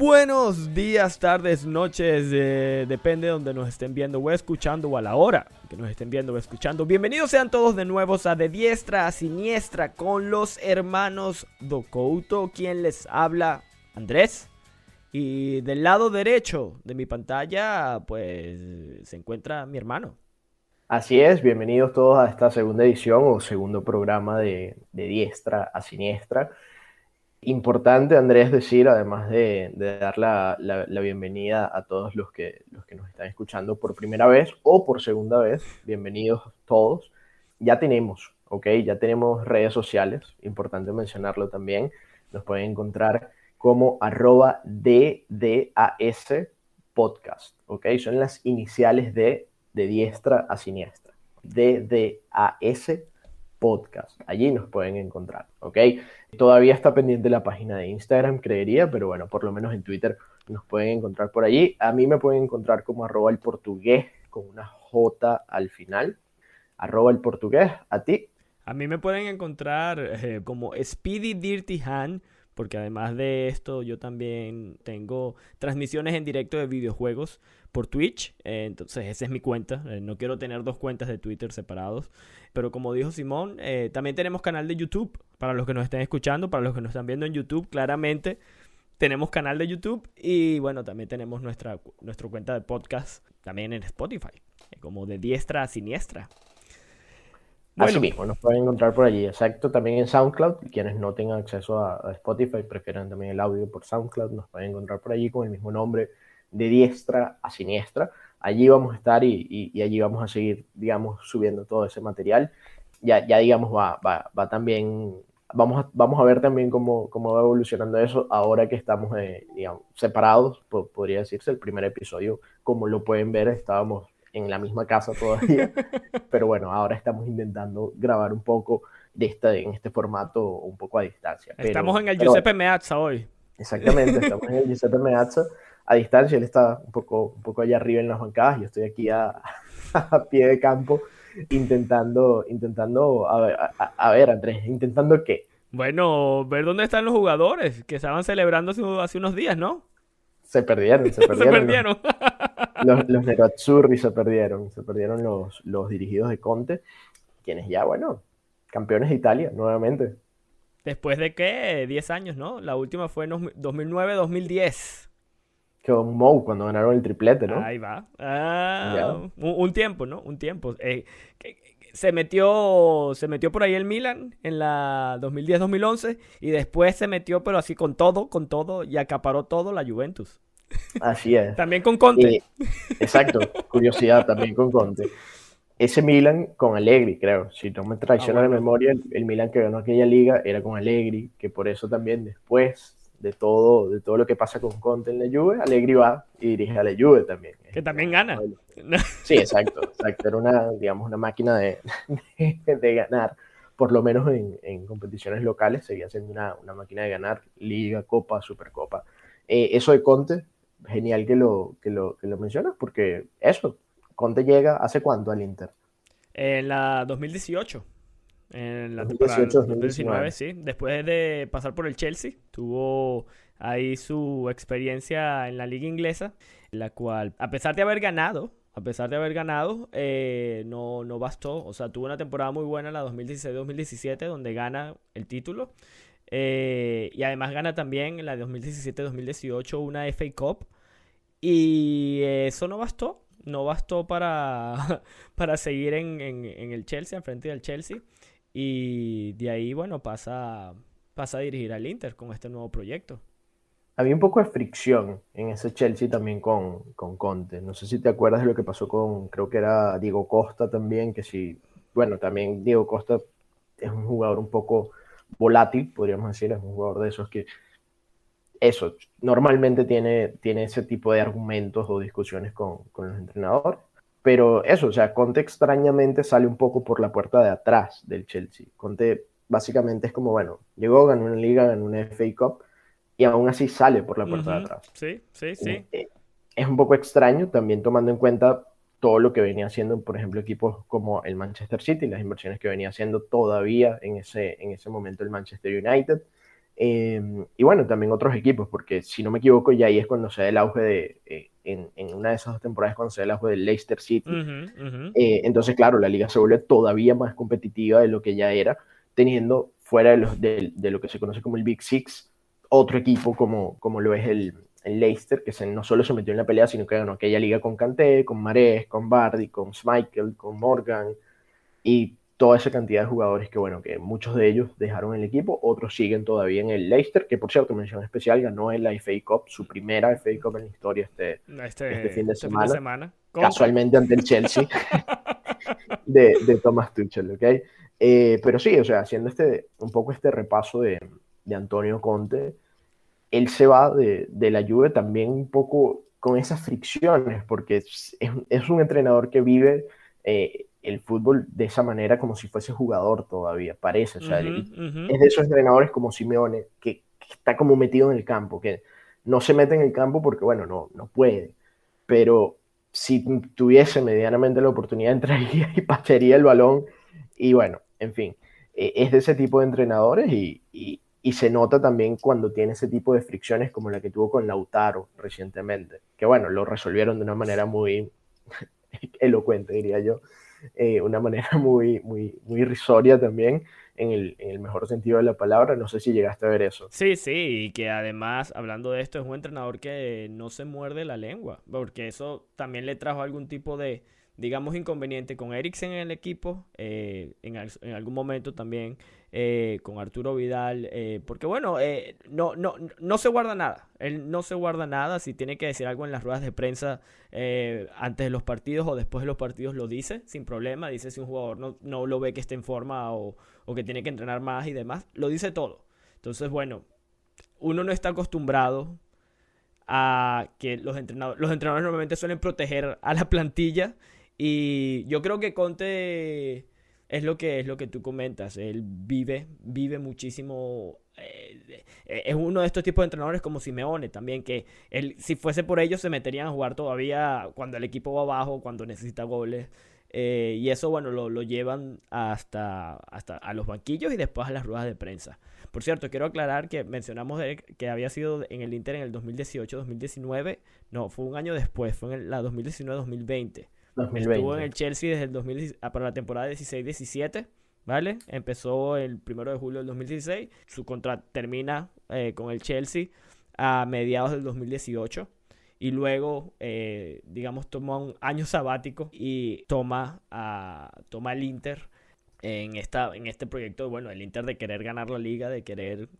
Buenos días, tardes, noches, eh, depende de donde nos estén viendo o escuchando o a la hora que nos estén viendo o escuchando. Bienvenidos sean todos de nuevo a De Diestra a Siniestra con los hermanos Docouto, quien les habla Andrés. Y del lado derecho de mi pantalla, pues se encuentra mi hermano. Así es, bienvenidos todos a esta segunda edición o segundo programa de, de Diestra a Siniestra. Importante, Andrés, decir, además de, dar la, bienvenida a todos los que, los que nos están escuchando por primera vez o por segunda vez, bienvenidos todos. Ya tenemos, ¿ok? Ya tenemos redes sociales, importante mencionarlo también. Nos pueden encontrar como arroba DDAS podcast, ¿ok? Son las iniciales de, de diestra a siniestra. DDAS podcast. Allí nos pueden encontrar, ¿ok? Todavía está pendiente la página de Instagram, creería, pero bueno, por lo menos en Twitter nos pueden encontrar por allí. A mí me pueden encontrar como arroba el portugués con una J al final. Arroba el portugués, a ti. A mí me pueden encontrar eh, como Speedy Dirty Hand porque además de esto yo también tengo transmisiones en directo de videojuegos por Twitch, eh, entonces esa es mi cuenta, eh, no quiero tener dos cuentas de Twitter separados, pero como dijo Simón, también tenemos canal de YouTube, para los que nos estén escuchando, para los que nos están viendo en YouTube, claramente tenemos canal de YouTube y bueno, también tenemos nuestra, nuestra cuenta de podcast también en Spotify, como de diestra a siniestra. Bueno. Así mismo, nos pueden encontrar por allí, exacto, también en SoundCloud. Quienes no tengan acceso a, Spotify, prefieran también el audio por SoundCloud, nos pueden encontrar por allí con el mismo nombre, de diestra a siniestra. Allí vamos a estar y, allí vamos a seguir, digamos, subiendo todo ese material. Ya, ya digamos, va, va, va también, vamos a, vamos a ver también cómo, cómo va evolucionando eso ahora que estamos, eh, digamos, separados, podría decirse. El primer episodio, como lo pueden ver, estábamos en la misma casa todavía, pero bueno, ahora estamos intentando grabar un poco de esta, en este formato un poco a distancia. estamos en el Giuseppe Meazza hoy. Exactamente, estamos en el Giuseppe Meazza a distancia, él está un poco, un poco allá arriba en las bancadas, yo estoy aquí a, a pie de campo intentando, intentando, a ver, a, ver, Andrés, intentando qué. Bueno, ver dónde están los jugadores que estaban celebrando hace unos días, ¿no? Se perdieron, se perdieron. se perdieron. Los, los se perdieron, se perdieron los, los dirigidos de Conte, quienes ya, bueno, campeones de Italia nuevamente. Después de qué? 10 años, ¿no? La última fue en 2009-2010. Con Mou, cuando ganaron el triplete, ¿no? Ahí va. Ah, un, tiempo, ¿no? Un tiempo. Eh, se metió, se metió por ahí el Milan en la 2010-2011 y después se metió, pero así con todo, con todo y acaparó todo la Juventus. Así es. también con Conte. exacto, curiosidad también con Conte. Ese Milan con Allegri, creo. Si no me traiciona ah, la memoria, el, Milan que ganó aquella liga era con Allegri, que por eso también después de todo, de todo lo que pasa con Conte en la Juve, Allegri va y dirige a la Juve también. Que también gana. Sí, exacto, exacto. Era una, digamos, una máquina de, de, ganar, por lo menos en, en, competiciones locales, seguía siendo una, una, máquina de ganar Liga, Copa, Supercopa. Eh, eso de Conte, genial que lo, que lo, que lo mencionas, porque eso, Conte llega, ¿hace cuánto al Inter? En la 2018. En la 2018, 2019, sí. Después de pasar por el Chelsea, tuvo ahí su experiencia en la liga inglesa, la cual, a pesar de haber ganado, a pesar de haber ganado, eh, no, no bastó. O sea, tuvo una temporada muy buena, la 2016-2017, donde gana el título. Eh, y además gana también en la 2017-2018 una FA Cup. Y eso no bastó. No bastó para, para seguir en, en, el Chelsea, al frente del Chelsea. Y de ahí, bueno, pasa, pasa a dirigir al Inter con este nuevo proyecto. Había un poco de fricción en ese Chelsea también con, con Conte. No sé si te acuerdas de lo que pasó con, creo que era Diego Costa también, que sí, bueno, también Diego Costa es un jugador un poco volátil, podríamos decir, es un jugador de esos que, eso, normalmente tiene, tiene ese tipo de argumentos o discusiones con, con los entrenadores. Pero eso, o sea, Conte extrañamente sale un poco por la puerta de atrás del Chelsea. Conte básicamente es como, bueno, llegó, ganó una liga, ganó una FA Cup y aún así sale por la puerta de atrás. Sí, sí, sí. Es un poco extraño también tomando en cuenta todo lo que venía haciendo, por ejemplo, equipos como el Manchester City, las inversiones que venía haciendo todavía en ese, en ese momento el Manchester United. Em, y bueno, también otros equipos, porque si no me equivoco, ya ahí es cuando se da el auge de, eh, en, en, una de esas dos temporadas, cuando se da el auge del Leicester City. Eh, entonces, claro, la liga se vuelve todavía más competitiva de lo que ya era, teniendo fuera de, los, de, de lo que se conoce como el Big Six, otro equipo como, como lo es el, el Leicester, que se, no solo se metió en la pelea, sino que ganó aquella liga con Kanté, con Marés, con Bardi, con Schmeichel, con Morgan, y toda esa cantidad de jugadores que, bueno, que muchos de ellos dejaron el equipo, otros siguen todavía en el Leicester, que por cierto, mención especial, ganó en la FA Cup, su primera FA Cup en la historia este, este, este fin de este semana, casualmente ante el Chelsea de, de, Thomas Tuchel, ¿ok? Eh, pero sí, o sea, haciendo este, un poco este repaso de, de Antonio Conte, él se va de, de, la Juve también un poco con esas fricciones, porque es, es un entrenador que vive... Eh, el fútbol de esa manera como si fuese jugador todavía, parece. O sea, es de esos entrenadores como Simeone, que, está como metido en el campo, que no se mete en el campo porque, bueno, no, no puede. Pero si tuviese medianamente la oportunidad, entraría y pasearía el balón. Y bueno, en fin, e, es de ese tipo de entrenadores y, y, y, se nota también cuando tiene ese tipo de fricciones como la que tuvo con Lautaro recientemente, que bueno, lo resolvieron de una manera muy elocuente, diría yo. Eh, una manera muy, muy, muy irrisoria también, en el, en el, mejor sentido de la palabra. No sé si llegaste a ver eso. Sí, sí, y que además, hablando de esto, es un entrenador que no se muerde la lengua, porque eso también le trajo algún tipo de, digamos, inconveniente con Eriksen en el equipo, eh, en, en, algún momento también eh, con Arturo Vidal, eh, porque bueno, eh, no, no, no se guarda nada, él no se guarda nada, si tiene que decir algo en las ruedas de prensa antes de los partidos o después de los partidos lo dice, sin problema, dice si un jugador no, no lo ve que esté en forma o, o que tiene que entrenar más y demás, lo dice todo. Entonces, bueno, uno no está acostumbrado a que los entrenadores, los entrenadores normalmente suelen proteger a la plantilla y yo creo que Conte es lo que es lo que tú comentas. Él vive, vive muchísimo. Eh, es uno de estos tipos de entrenadores como Simeone también, que él, si fuese por ellos, se meterían a jugar todavía cuando el equipo va abajo, cuando necesita goles. Eh, y eso, bueno, lo, lo, llevan hasta, hasta a los banquillos y después a las ruedas de prensa. Por cierto, quiero aclarar que mencionamos que había sido en el Inter en el 2018-2019. No, fue un año después, fue en la 2019-2020. Estuvo en el Chelsea desde el 2000, ah, para la temporada 16-17. ¿Vale? Empezó el primero de julio del 2016. Su contrato termina eh, con el Chelsea a mediados del 2018. Y luego, eh, digamos, toma un año sabático y toma, a, toma el Inter en, esta, en este proyecto. Bueno, el Inter de querer ganar la liga, de querer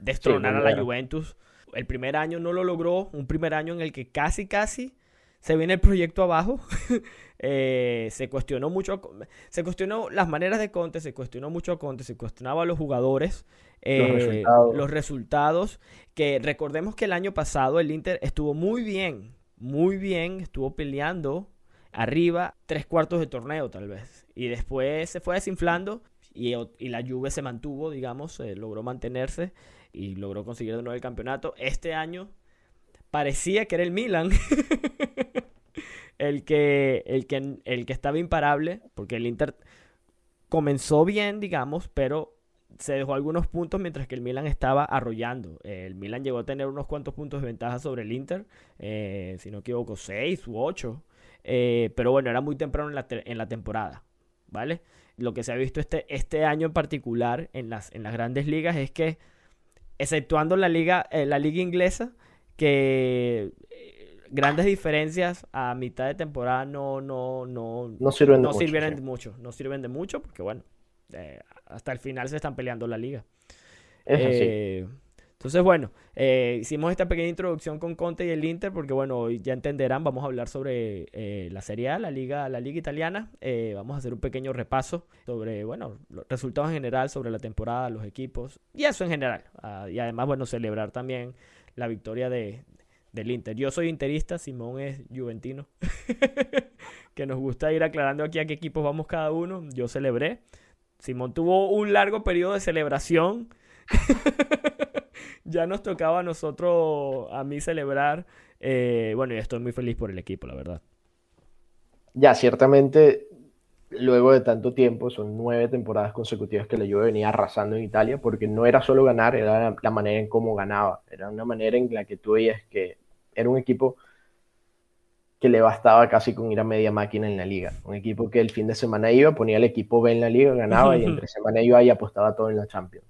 destronar a la Juventus. El primer año no lo logró. Un primer año en el que casi, casi se viene el proyecto abajo. Eh, se cuestionó mucho, se cuestionó las maneras de Conte, se cuestionó mucho a Conte, se cuestionaba a los jugadores, eh, los, resultados. Que recordemos que el año pasado el Inter estuvo muy bien, muy bien, estuvo peleando arriba tres cuartos de torneo tal vez. Y después se fue desinflando y, y la Juve se mantuvo, digamos, logró mantenerse y logró conseguir de nuevo el campeonato. Este año parecía que era el Milan. el que, el que, el que estaba imparable, porque el Inter comenzó bien, digamos, pero se dejó algunos puntos mientras que el Milan estaba arrollando. El Milan llegó a tener unos cuantos puntos de ventaja sobre el Inter, eh, si no equivoco, 6 u 8. Eh, pero bueno, era muy temprano en la, en la, temporada, ¿vale? Lo que se ha visto este, este año en particular en las, en las grandes ligas es que, exceptuando la liga, eh, la liga inglesa, que grandes diferencias a mitad de temporada no, no, no, no sirven, de, mucho, sirven de mucho. No sirven de mucho porque, bueno, eh, hasta el final se están peleando la liga. Eh, entonces, bueno, eh, hicimos esta pequeña introducción con Conte y el Inter porque, bueno, ya entenderán, vamos a hablar sobre la Serie A, la liga, la liga italiana. vamos a hacer un pequeño repaso sobre, bueno, los resultados en general, sobre la temporada, los equipos y eso en general. Ah, y además, bueno, celebrar también la victoria de, del Inter. Yo soy interista, Simón es juventino. que nos gusta ir aclarando aquí a qué equipos vamos cada uno. Yo celebré. Simón tuvo un largo periodo de celebración. ya nos tocaba a nosotros, a mí celebrar. Eh, bueno, y estoy muy feliz por el equipo, la verdad. Ya, ciertamente luego de tanto tiempo, son nueve temporadas consecutivas que la Juve venía arrasando en Italia, porque no era solo ganar, era la, manera en cómo ganaba, era una manera en la que tú veías que era un equipo que le bastaba casi con ir a media máquina en la liga, un equipo que el fin de semana iba, ponía el equipo B en la liga, ganaba y entre semana iba y apostaba todo en la Champions.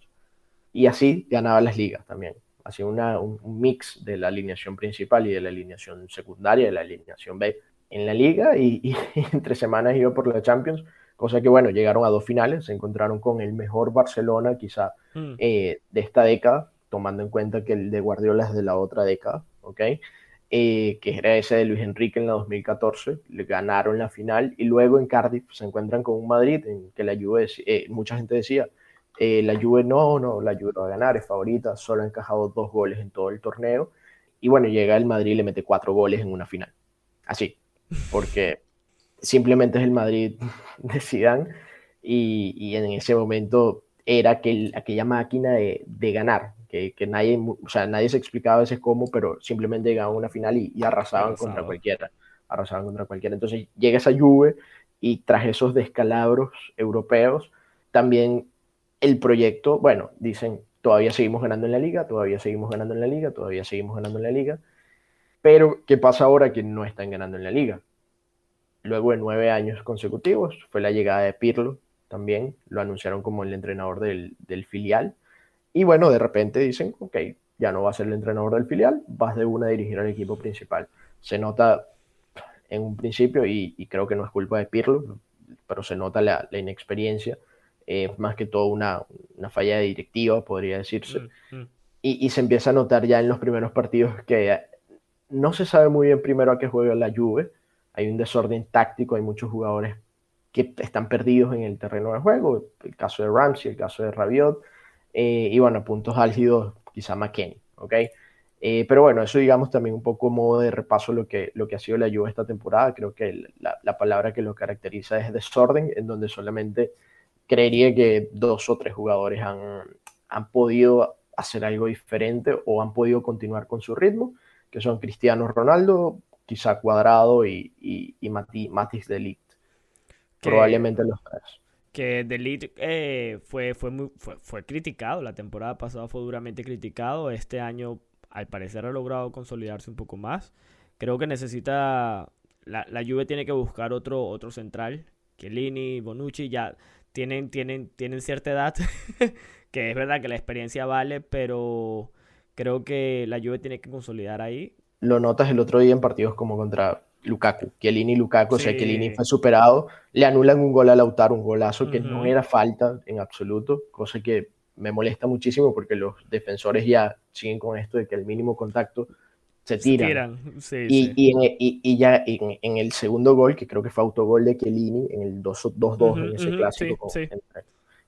Y así ganaba las ligas también. Hacía una, un, mix de la alineación principal y de la alineación secundaria, de la alineación B en la liga y, entre semanas iba por la Champions, cosa que bueno, llegaron a dos finales, se encontraron con el mejor Barcelona quizá mm. eh, de esta década, tomando en cuenta que el de Guardiola es de la otra década, ¿ok? Eh, que era ese de Luis Enrique en la 2014, le ganaron la final y luego en Cardiff se encuentran con un Madrid en que la Juve, eh, mucha gente decía, la Juve no, no, la Juve va a ganar, es favorita, solo ha encajado dos goles en todo el torneo y bueno, llega el Madrid y le mete cuatro goles en una final, así, porque simplemente es el Madrid de Zidane y, en ese momento era aquel, aquella máquina de, ganar, que, nadie, o sea, nadie se explicaba a veces cómo, pero simplemente llegaban a una final y, arrasaban contra cualquiera, arrasaban contra cualquiera. Entonces llega esa Juve y tras esos descalabros europeos, también el proyecto, bueno, dicen, todavía seguimos ganando en la liga, todavía seguimos ganando en la liga, todavía seguimos ganando en la liga, pero, ¿qué pasa ahora que no están ganando en la liga? Luego de nueve años consecutivos, fue la llegada de Pirlo también, lo anunciaron como el entrenador del, filial. Y bueno, de repente dicen, ok, ya no va a ser el entrenador del filial, vas de una a dirigir al equipo principal. Se nota en un principio, y, creo que no es culpa de Pirlo, pero se nota la, inexperiencia, eh, más que todo una, falla de directiva, podría decirse. Mm, mm. Y, y, se empieza a notar ya en los primeros partidos que no se sabe muy bien primero a qué juega la Juve. Hay un desorden táctico, hay muchos jugadores que están perdidos en el terreno de juego. El caso de Ramsey, el caso de Rabiot. Eh, y bueno, puntos álgidos, quizá McKenny, ¿ok? Eh, pero bueno, eso digamos también un poco modo de repaso lo que, lo que ha sido la Juve esta temporada. Creo que la, palabra que lo caracteriza es desorden, en donde solamente creería que dos o tres jugadores han, han podido hacer algo diferente o han podido continuar con su ritmo que son Cristiano Ronaldo, quizá Cuadrado y, y, Matis de Probablemente los tres. Que de eh, fue, fue, muy, fue, criticado, la temporada pasada fue duramente criticado, este año al parecer ha logrado consolidarse un poco más. Creo que necesita, la, la Juve tiene que buscar otro, otro central, Chiellini, Bonucci ya tienen, tienen, tienen cierta edad, que es verdad que la experiencia vale, pero Creo que la Juve tiene que consolidar ahí. Lo notas el otro día en partidos como contra Lukaku, Chiellini y Lukaku, o sea, Chiellini fue superado, le anulan un gol a Lautaro, un golazo que no era falta en absoluto, cosa que me molesta muchísimo porque los defensores ya siguen con esto de que el mínimo contacto se tiran. y, ya en, el segundo gol, que creo que fue autogol de Chiellini, en el 2-2 en ese clásico,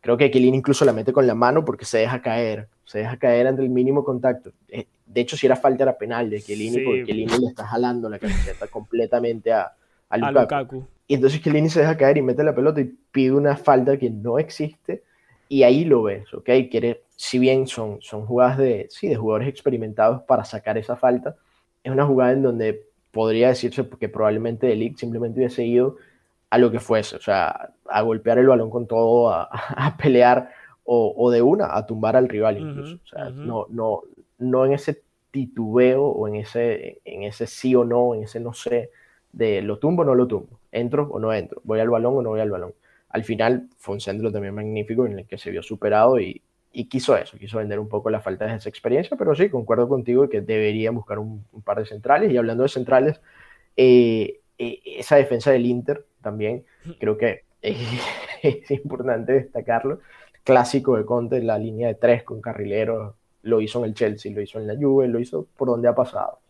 creo que Chiellini incluso la mete con la mano porque se deja caer se deja caer ante el mínimo contacto. Eh, de hecho, si era falta, era penal de Chiellini, porque Chiellini le está jalando la camiseta completamente a, Lukaku. Y entonces Chiellini se deja caer y mete la pelota y pide una falta que no existe, y ahí lo ves, ¿ok? Quiere, si bien son, son jugadas de, sí, de jugadores experimentados para sacar esa falta, es una jugada en donde podría decirse que probablemente Delic simplemente hubiese ido a lo que fuese, o sea, a golpear el balón con todo, a, a pelear o, de una a tumbar al rival incluso. o sea, no, no, no en ese titubeo o en ese, en ese sí o no, en ese no sé, de lo tumbo o no lo tumbo, entro o no entro, voy al balón o no voy al balón. Al final fue un centro también magnífico en el que se vio superado y, y quiso eso, quiso vender un poco la falta de esa experiencia, pero sí, concuerdo contigo que debería buscar un, par de centrales. Y hablando de centrales, eh, eh, esa defensa del Inter también creo que es importante destacarlo clásico de Conte, la línea de tres con carrileros, lo hizo en el Chelsea, lo hizo en la Juve, lo hizo por donde ha pasado.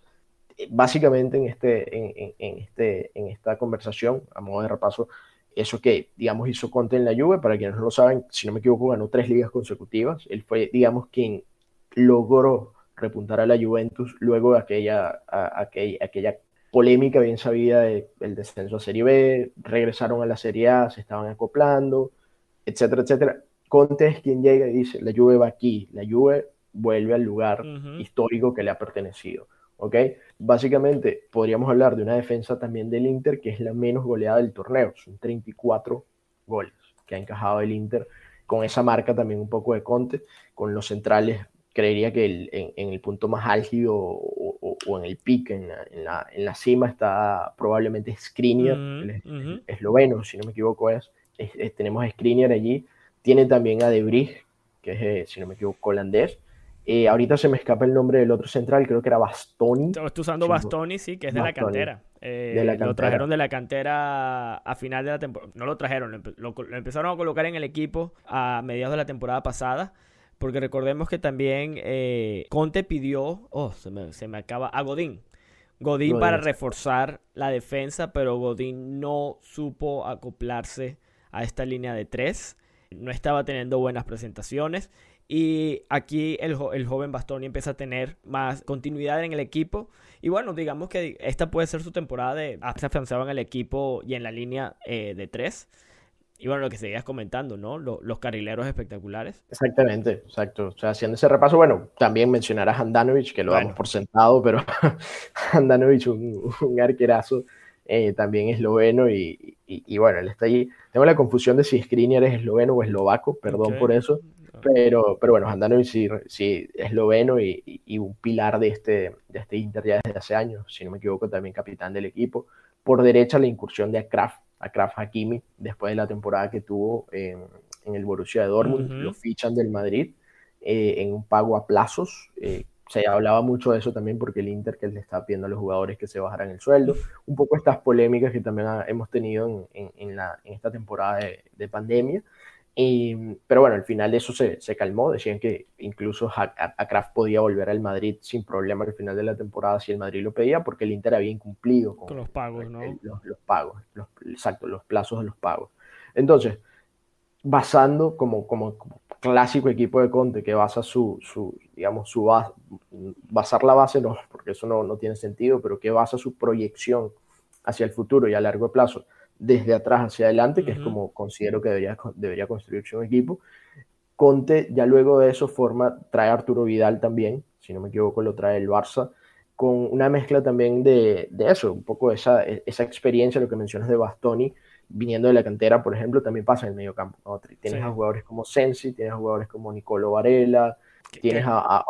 Básicamente en, este, en, este, en esta conversación, a modo de repaso, eso que, digamos, hizo Conte en la Juve, para quienes no lo saben, si no me equivoco, ganó tres ligas consecutivas. Él fue, digamos, quien logró repuntar a la Juventus luego de aquella, aquella, aquella polémica bien sabida del descenso a Serie B, regresaron a la Serie A, se estaban acoplando, etcétera, etcétera. Conte es quien llega y dice, la Juve va aquí, la Juve vuelve al lugar histórico que le ha pertenecido. ¿ok? Básicamente podríamos hablar de una defensa también del Inter que es la menos goleada del torneo, son 34 goles que ha encajado el Inter con esa marca también un poco de Conte, con los centrales, creería que en, el punto más álgido o, en el pic, en la, en la, cima, está probablemente Skriniar, el, esloveno, si no me equivoco es, tenemos a Skriniar allí, tiene también a Debris, que es, eh, si no me equivoco, holandés, eh, ahorita se me escapa el nombre del otro central, creo que era Bastoni. Estoy usando Bastoni, sí, que es de la cantera. Eh, lo trajeron de la cantera a final de la temporada. No lo trajeron, lo, empezaron a colocar en el equipo a mediados de la temporada pasada. Porque recordemos que también eh, Conte pidió, oh, se me, se me, acaba, a Godín. Godín para reforzar la defensa, pero Godín no supo acoplarse a esta línea de tres. No estaba teniendo buenas presentaciones. Y aquí el, el, joven Bastoni empieza a tener más continuidad en el equipo. Y bueno, digamos que esta puede ser su temporada de se afianzaba en el equipo y en la línea eh, de tres. Y bueno, lo que seguías comentando, ¿no? los carrileros espectaculares. Exactamente, exacto. O sea, haciendo ese repaso, bueno, también mencionar a Handanovic, que lo damos por sentado, pero Handanovic, un, un arquerazo, eh, también esloveno y, y, bueno, él está allí. Tengo la confusión de si Skriniar es esloveno o eslovaco, perdón por eso. Pero, pero bueno, Handanovic sí, sí esloveno y, y, un pilar de este, de este Inter ya desde hace años, si no me equivoco, también capitán del equipo. Por derecha, la incursión de Akraf, Akraf Hakimi, después de la temporada que tuvo en, en el Borussia de Dortmund, lo fichan del Madrid eh, en un pago a plazos. Eh, se hablaba mucho de eso también porque el Inter que le está pidiendo a los jugadores que se bajaran el sueldo. Un poco estas polémicas que también hemos tenido en, en, la, en esta temporada de, de pandemia. Y, pero bueno, al final eso se, se calmó. Decían que incluso a, Kraft podía volver al Madrid sin problema al final de la temporada si el Madrid lo pedía, porque el Inter había incumplido con, los pagos, ¿no? los, pagos, los, exacto, los plazos de los pagos. Entonces, basando como, como, clásico equipo de Conte que basa su, su digamos, su base, basar la base, no, porque eso no, no tiene sentido, pero que basa su proyección hacia el futuro y a largo plazo desde atrás hacia adelante, que es como considero que debería, debería construirse un equipo. Conte ya luego de eso forma, trae a Arturo Vidal también, si no me equivoco lo trae el Barça, con una mezcla también de, de eso, un poco esa, esa experiencia, lo que mencionas de Bastoni, viniendo de la cantera, por ejemplo, también pasa en el medio campo. Tienes a jugadores como Sensi, tienes a jugadores como Nicolo Varela, tienes a,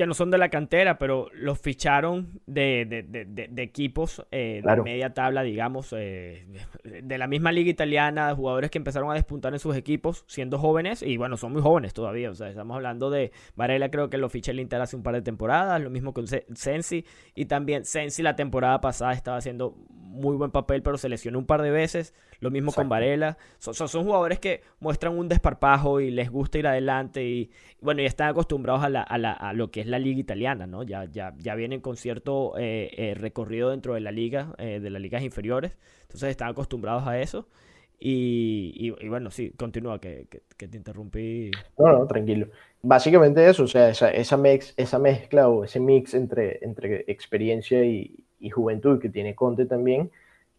que no son de la cantera, pero los ficharon de, equipos eh, de media tabla, digamos, eh, de la misma liga italiana, jugadores que empezaron a despuntar en sus equipos siendo jóvenes, y bueno, son muy jóvenes todavía, o sea, estamos hablando de Varela, creo que lo fiché el Inter hace un par de temporadas, lo mismo con Sensi, y también Sensi la temporada pasada estaba haciendo muy buen papel, pero se lesionó un par de veces. Lo mismo con Varela. Son, son, jugadores que muestran un desparpajo y les gusta ir adelante. Y bueno, ya están acostumbrados a, la, a, la, a lo que es la liga italiana, ¿no? Ya, ya, ya vienen con cierto eh, eh, recorrido dentro de la liga, eh, de las ligas inferiores. Entonces están acostumbrados a eso. Y, y, bueno, sí, continúa, que, que, te interrumpí. No, no, tranquilo. Básicamente eso, o sea, esa, esa, mez, esa mezcla o ese mix entre, entre experiencia y, y juventud que tiene Conte también,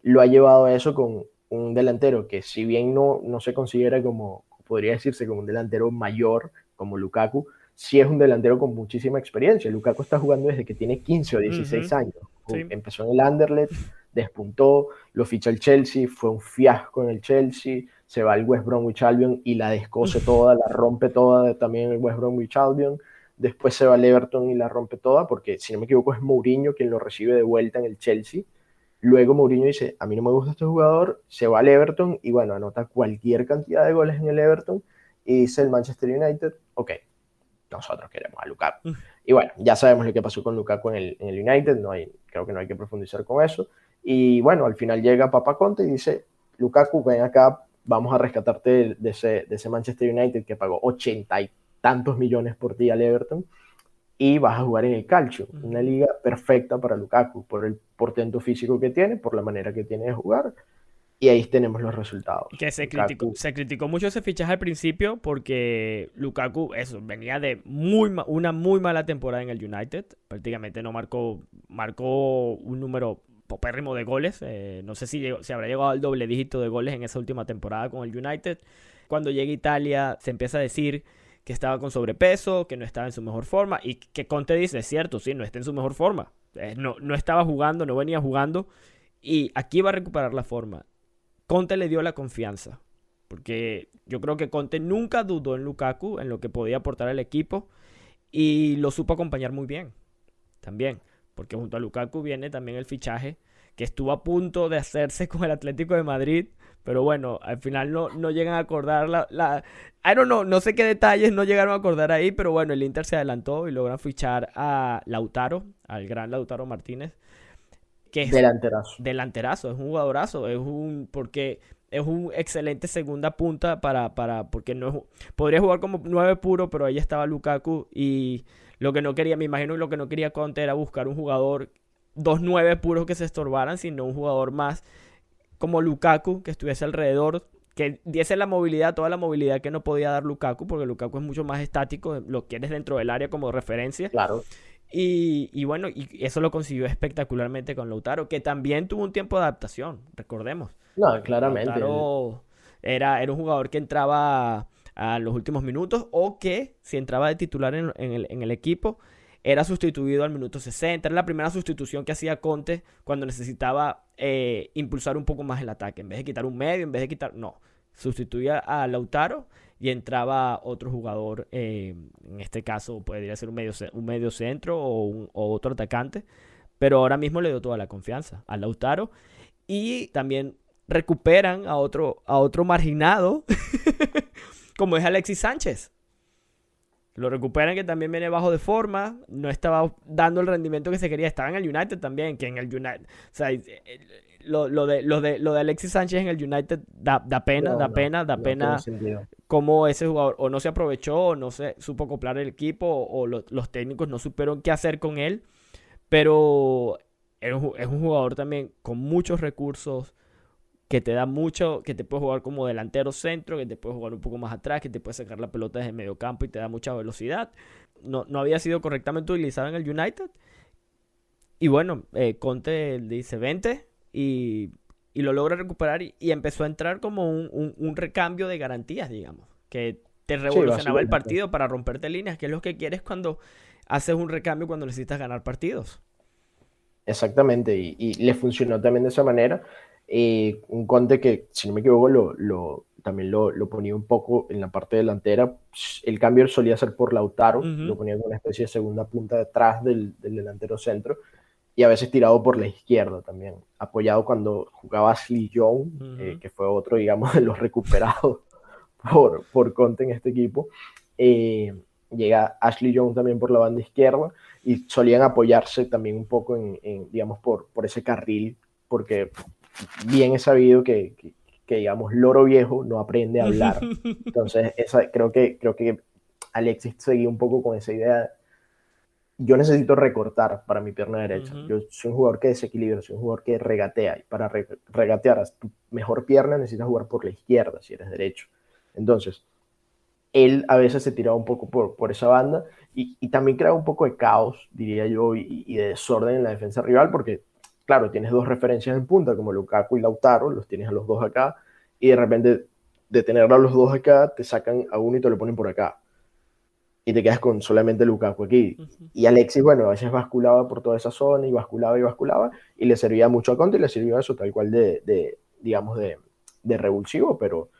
lo ha llevado a eso con un delantero que si bien no, no se considera como, podría decirse como un delantero mayor como Lukaku, sí es un delantero con muchísima experiencia. Lukaku está jugando desde que tiene 15 o 16 años. Empezó en el Anderlecht, despuntó, lo ficha el Chelsea, fue un fiasco en el Chelsea, se va al West Bromwich Albion y la descose toda, la rompe toda también el West Bromwich Albion después se va al Everton y la rompe toda, porque si no me equivoco es Mourinho quien lo recibe de vuelta en el Chelsea. Luego Mourinho dice, a mí no me gusta este jugador, se va al Everton y bueno, anota cualquier cantidad de goles en el Everton y dice el Manchester United, ok, nosotros queremos a Lukaku. Mm. Y bueno, ya sabemos lo que pasó con Lukaku en el, en el United, no hay, creo que no hay que profundizar con eso. Y bueno, al final llega Papa Conte y dice, Lukaku, ven acá, vamos a rescatarte de, ese, de ese Manchester United que pagó 80 y tantos millones por día al Everton y vas a jugar en el calcio, una liga perfecta para Lukaku, por el portento físico que tiene, por la manera que tiene de jugar, y ahí tenemos los resultados. Que se criticó, se criticó mucho ese fichaje al principio porque Lukaku, eso, venía de muy una muy mala temporada en el United, prácticamente no marcó, marcó un número popérrimo de goles, eh, no sé si, si habrá llegado al doble dígito de goles en esa última temporada con el United. Cuando llega a Italia se empieza a decir que estaba con sobrepeso, que no estaba en su mejor forma y que Conte dice, es cierto, sí, no está en su mejor forma. Eh, no, no estaba jugando, no venía jugando y aquí va a recuperar la forma. Conte le dio la confianza porque yo creo que Conte nunca dudó en Lukaku, en lo que podía aportar al equipo, y lo supo acompañar muy bien, también, porque junto a Lukaku viene también el fichaje que estuvo a punto de hacerse con el Atlético de Madrid, pero bueno, al final no, no llegan a acordar la, la... I don't know, no sé qué detalles no llegaron a acordar ahí, pero bueno, el Inter se adelantó y logran fichar a Lautaro, al gran Lautaro Martínez. Que es delanterazo. Delanterazo, es un jugadorazo, es un... porque es un excelente segunda punta para, para porque no es, podría jugar como nueve puro, pero ahí estaba Lukaku y lo que no quería, me imagino lo que no quería Conte era buscar un jugador dos nueve puros que se estorbaran, sino un jugador más como Lukaku, que estuviese alrededor, que diese la movilidad, toda la movilidad que no podía dar Lukaku, porque Lukaku es mucho más estático, lo quieres dentro del área como referencia. Claro. Y, bueno, y eso lo consiguió espectacularmente con Lautaro, que también tuvo un tiempo de adaptación, recordemos. No, claramente. Lautaro era, era un jugador que entraba a los últimos minutos o que si entraba de titular en, el, en el equipo era sustituido al minuto 60. Era la primera sustitución que hacía Conte cuando necesitaba eh, impulsar un poco más el ataque. En vez de quitar un medio, en vez de quitar. No. Sustituía a Lautaro y entraba otro jugador. Eh, en este caso, podría ser un medio, un medio centro o, un, otro atacante. Pero ahora mismo le dio toda la confianza a Lautaro. Y también recuperan a otro, a otro marginado, como es Alexis Sánchez. Lo recuperan que también viene bajo de forma. No estaba dando el rendimiento que se quería. Estaba en el United también, que en el United. O sea, eh, lo, de, lo, de, lo de Alexis Sánchez en el United da, pena, da pena, da pena. Como ese jugador o no se aprovechó, o no se supo acoplar el equipo, o, los técnicos no supieron qué hacer con él. Pero es un jugador también con muchos recursos que te da mucho, que te puede jugar como delantero centro, que te puede jugar un poco más atrás, que te puede sacar la pelota desde medio campo y te da mucha velocidad. No, no había sido correctamente utilizado en el United. Y bueno, eh, Conte dice 20 y, y, lo logra recuperar y, empezó a entrar como un, un, recambio de garantías, digamos, que te revolucionaba el partido para romperte líneas, que es lo que quieres cuando haces un recambio cuando necesitas ganar partidos. Exactamente, y, y le funcionó también de esa manera. Eh, un Conte que, si no me equivoco, lo, también lo, ponía un poco en la parte delantera. El cambio solía ser por Lautaro, lo ponía en una especie de segunda punta detrás del, delantero centro y a veces tirado por la izquierda también, apoyado cuando jugaba Ashley Young, eh, que fue otro, digamos, de los recuperados por, por Conte en este equipo. Eh, llega Ashley Young también por la banda izquierda y solían apoyarse también un poco en, en digamos, por, por ese carril, porque bien he sabido que, que, digamos, loro viejo no aprende a hablar. Entonces, esa, creo, que, creo que Alexis seguía un poco con esa idea. Yo necesito recortar para mi pierna derecha. Yo soy un jugador que desequilibra, soy un jugador que regatea. Y para regatear a tu mejor pierna necesitas jugar por la izquierda si eres derecho. Entonces, él a veces se tiraba un poco por, por esa banda y, y, también crea un poco de caos, diría yo, y, y, de desorden en la defensa rival, porque claro, tienes dos referencias en punta, como Lukaku y Lautaro, los tienes a los dos acá, y de repente de tener a los dos acá, te sacan a uno y te lo ponen por acá. Y te quedas con solamente Lukaku aquí. Y Alexis, bueno, a veces basculaba por toda esa zona y basculaba y basculaba, y le servía mucho a Conte y le sirvió eso tal cual de, digamos, de, revulsivo, pero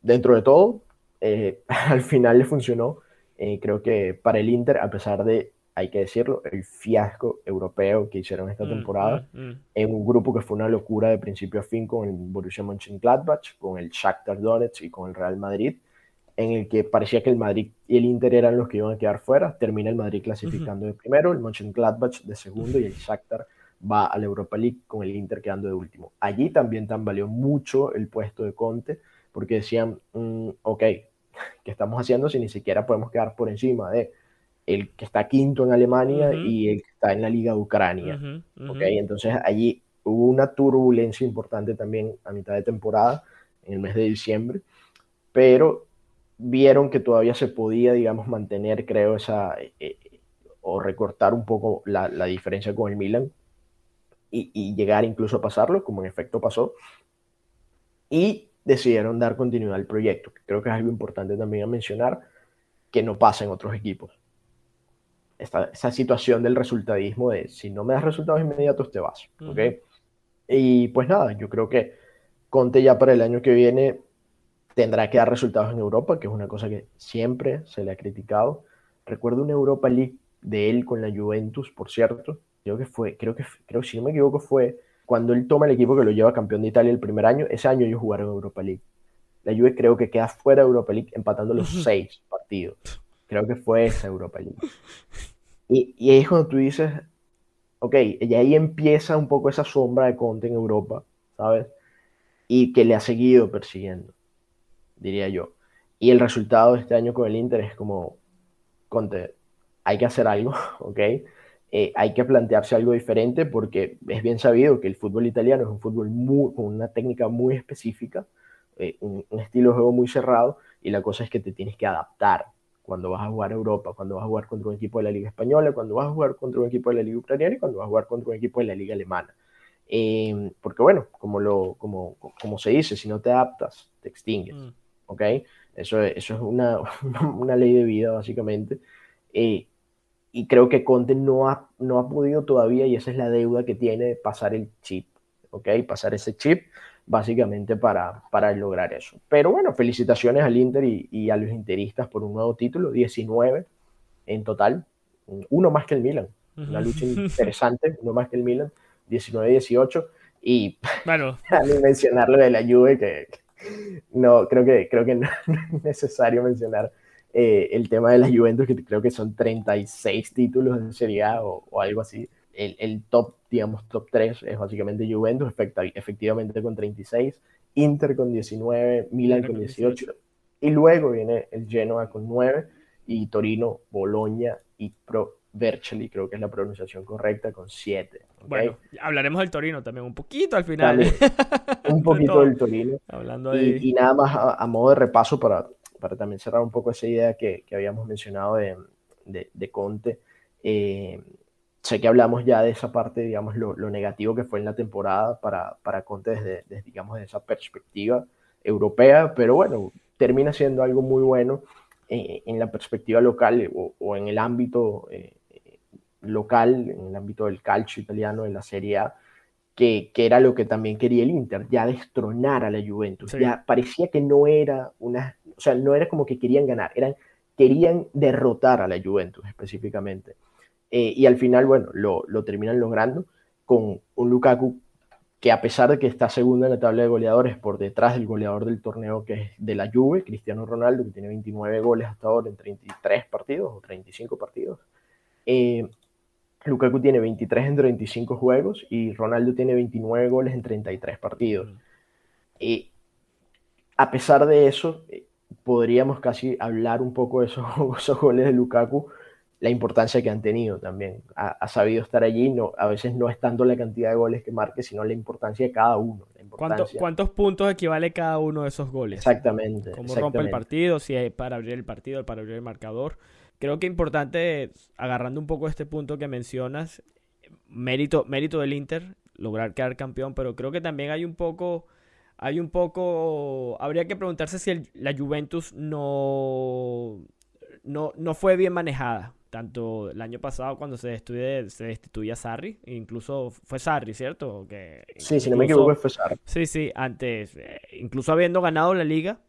dentro de todo, eh, al final le funcionó. Eh, creo que para el Inter, a pesar de hay que decirlo, el fiasco europeo que hicieron esta mm, temporada mm, mm. en un grupo que fue una locura de principio a fin con el Borussia Mönchengladbach, con el Shakhtar Donetsk y con el Real Madrid, en el que parecía que el Madrid y el Inter eran los que iban a quedar fuera. Termina el Madrid clasificando de primero, el Mönchengladbach de segundo y el Shakhtar va a la Europa League con el Inter quedando de último. Allí también tambaleó mucho el puesto de Conte porque decían, ok, ¿qué estamos haciendo si ni siquiera podemos quedar por encima de el que está quinto en Alemania y el que está en la Liga de Ucrania. Entonces allí hubo una turbulencia importante también a mitad de temporada, en el mes de diciembre, pero vieron que todavía se podía, digamos, mantener, creo, esa, eh, eh, o recortar un poco la, diferencia con el Milan y, y, llegar incluso a pasarlo, como en efecto pasó, y decidieron dar continuidad al proyecto, que creo que es algo importante también a mencionar, que no pasa en otros equipos esa situación del resultadismo de si no me das resultados inmediatos te vas, ¿ok? Y pues nada, yo creo que Conte ya para el año que viene tendrá que dar resultados en Europa, que es una cosa que siempre se le ha criticado. Recuerdo una Europa League de él con la Juventus, por cierto. Creo que fue, creo que, creo si no me equivoco, fue cuando él toma el equipo que lo lleva campeón de Italia el primer año. Ese año ellos jugaron Europa League. La Juve creo que queda fuera de Europa League empatando los seis partidos. Creo que fue esa Europa League. Y, y ahí es cuando tú dices, ok, y ahí empieza un poco esa sombra de Conte en Europa, ¿sabes? Y que le ha seguido persiguiendo, diría yo. Y el resultado de este año con el Inter es como, Conte, hay que hacer algo, ¿ok? Eh, hay que plantearse algo diferente porque es bien sabido que el fútbol italiano es un fútbol muy, con una técnica muy específica, eh, un, un, estilo de juego muy cerrado y la cosa es que te tienes que adaptar cuando vas a jugar a Europa, cuando vas a jugar contra un equipo de la Liga Española, cuando vas a jugar contra un equipo de la Liga Ucraniana y cuando vas a jugar contra un equipo de la Liga Alemana. Eh, porque bueno, como, lo, como, como se dice, si no te adaptas, te extingues. Mm. ¿Ok? Eso, eso es una, una, ley de vida, básicamente. Eh, y creo que Conte no ha, no ha podido todavía, y esa es la deuda que tiene, pasar el chip. ¿Ok? Pasar ese chip básicamente para, para lograr eso. Pero bueno, felicitaciones al Inter y, a los interistas por un nuevo título, 19 en total, uno más que el Milan, una lucha interesante, uno más que el Milan, 19-18 y bueno. a mí mencionar lo de la Juve que, no creo que creo que no, es necesario mencionar eh, el tema de la Juventus que creo que son 36 títulos en Serie A o, o algo así. El, el, top, digamos, top 3 es básicamente Juventus, efectivamente con 36, Inter con 19, Milan con 18, y luego viene el Genoa con 9, y Torino, Boloña y Pro Vercelli, creo que es la pronunciación correcta, con 7. Bueno, hablaremos del Torino también un poquito al final. un poquito del Torino. Hablando de... y, nada más a, modo de repaso para, para también cerrar un poco esa idea que, que habíamos mencionado de, de, de Conte. Eh, sé que hablamos ya de esa parte, digamos, lo, lo negativo que fue en la temporada para, para Conte desde, desde, digamos, de esa perspectiva europea, pero bueno, termina siendo algo muy bueno en, en la perspectiva local o, o en el ámbito eh, local, en el ámbito del calcio italiano, en la Serie A, que, que, era lo que también quería el Inter, ya destronar a la Juventus. Sí. Ya parecía que no era una, o sea, no era como que querían ganar, eran, querían derrotar a la Juventus específicamente. Eh, y al final, bueno, lo, lo, terminan logrando con un Lukaku que a pesar de que está segundo en la tabla de goleadores por detrás del goleador del torneo que es de la Juve, Cristiano Ronaldo, que tiene 29 goles hasta ahora en 33 partidos o 35 partidos. Eh, Lukaku tiene 23 en 35 juegos y Ronaldo tiene 29 goles en 33 partidos. Y a pesar de eso, eh, podríamos casi hablar un poco de esos, esos goles de Lukaku la importancia que han tenido también. Ha, ha, sabido estar allí, no, a veces no es tanto la cantidad de goles que marque, sino la importancia de cada uno. ¿Cuánto, ¿Cuántos puntos equivale cada uno de esos goles? Exactamente. ¿Cómo exactamente. rompe el partido? Si es para abrir el partido, para abrir el marcador. Creo que importante, agarrando un poco este punto que mencionas, mérito, mérito del Inter, lograr quedar campeón, pero creo que también hay un poco hay un poco. Habría que preguntarse si el, la Juventus no, no, no fue bien manejada tanto el año pasado cuando se destituye, se destituye a Sarri, incluso fue Sarri, ¿cierto? Que sí, incluso, si no me equivoco fue Sarri. Sí, sí, antes, eh, incluso habiendo ganado la liga,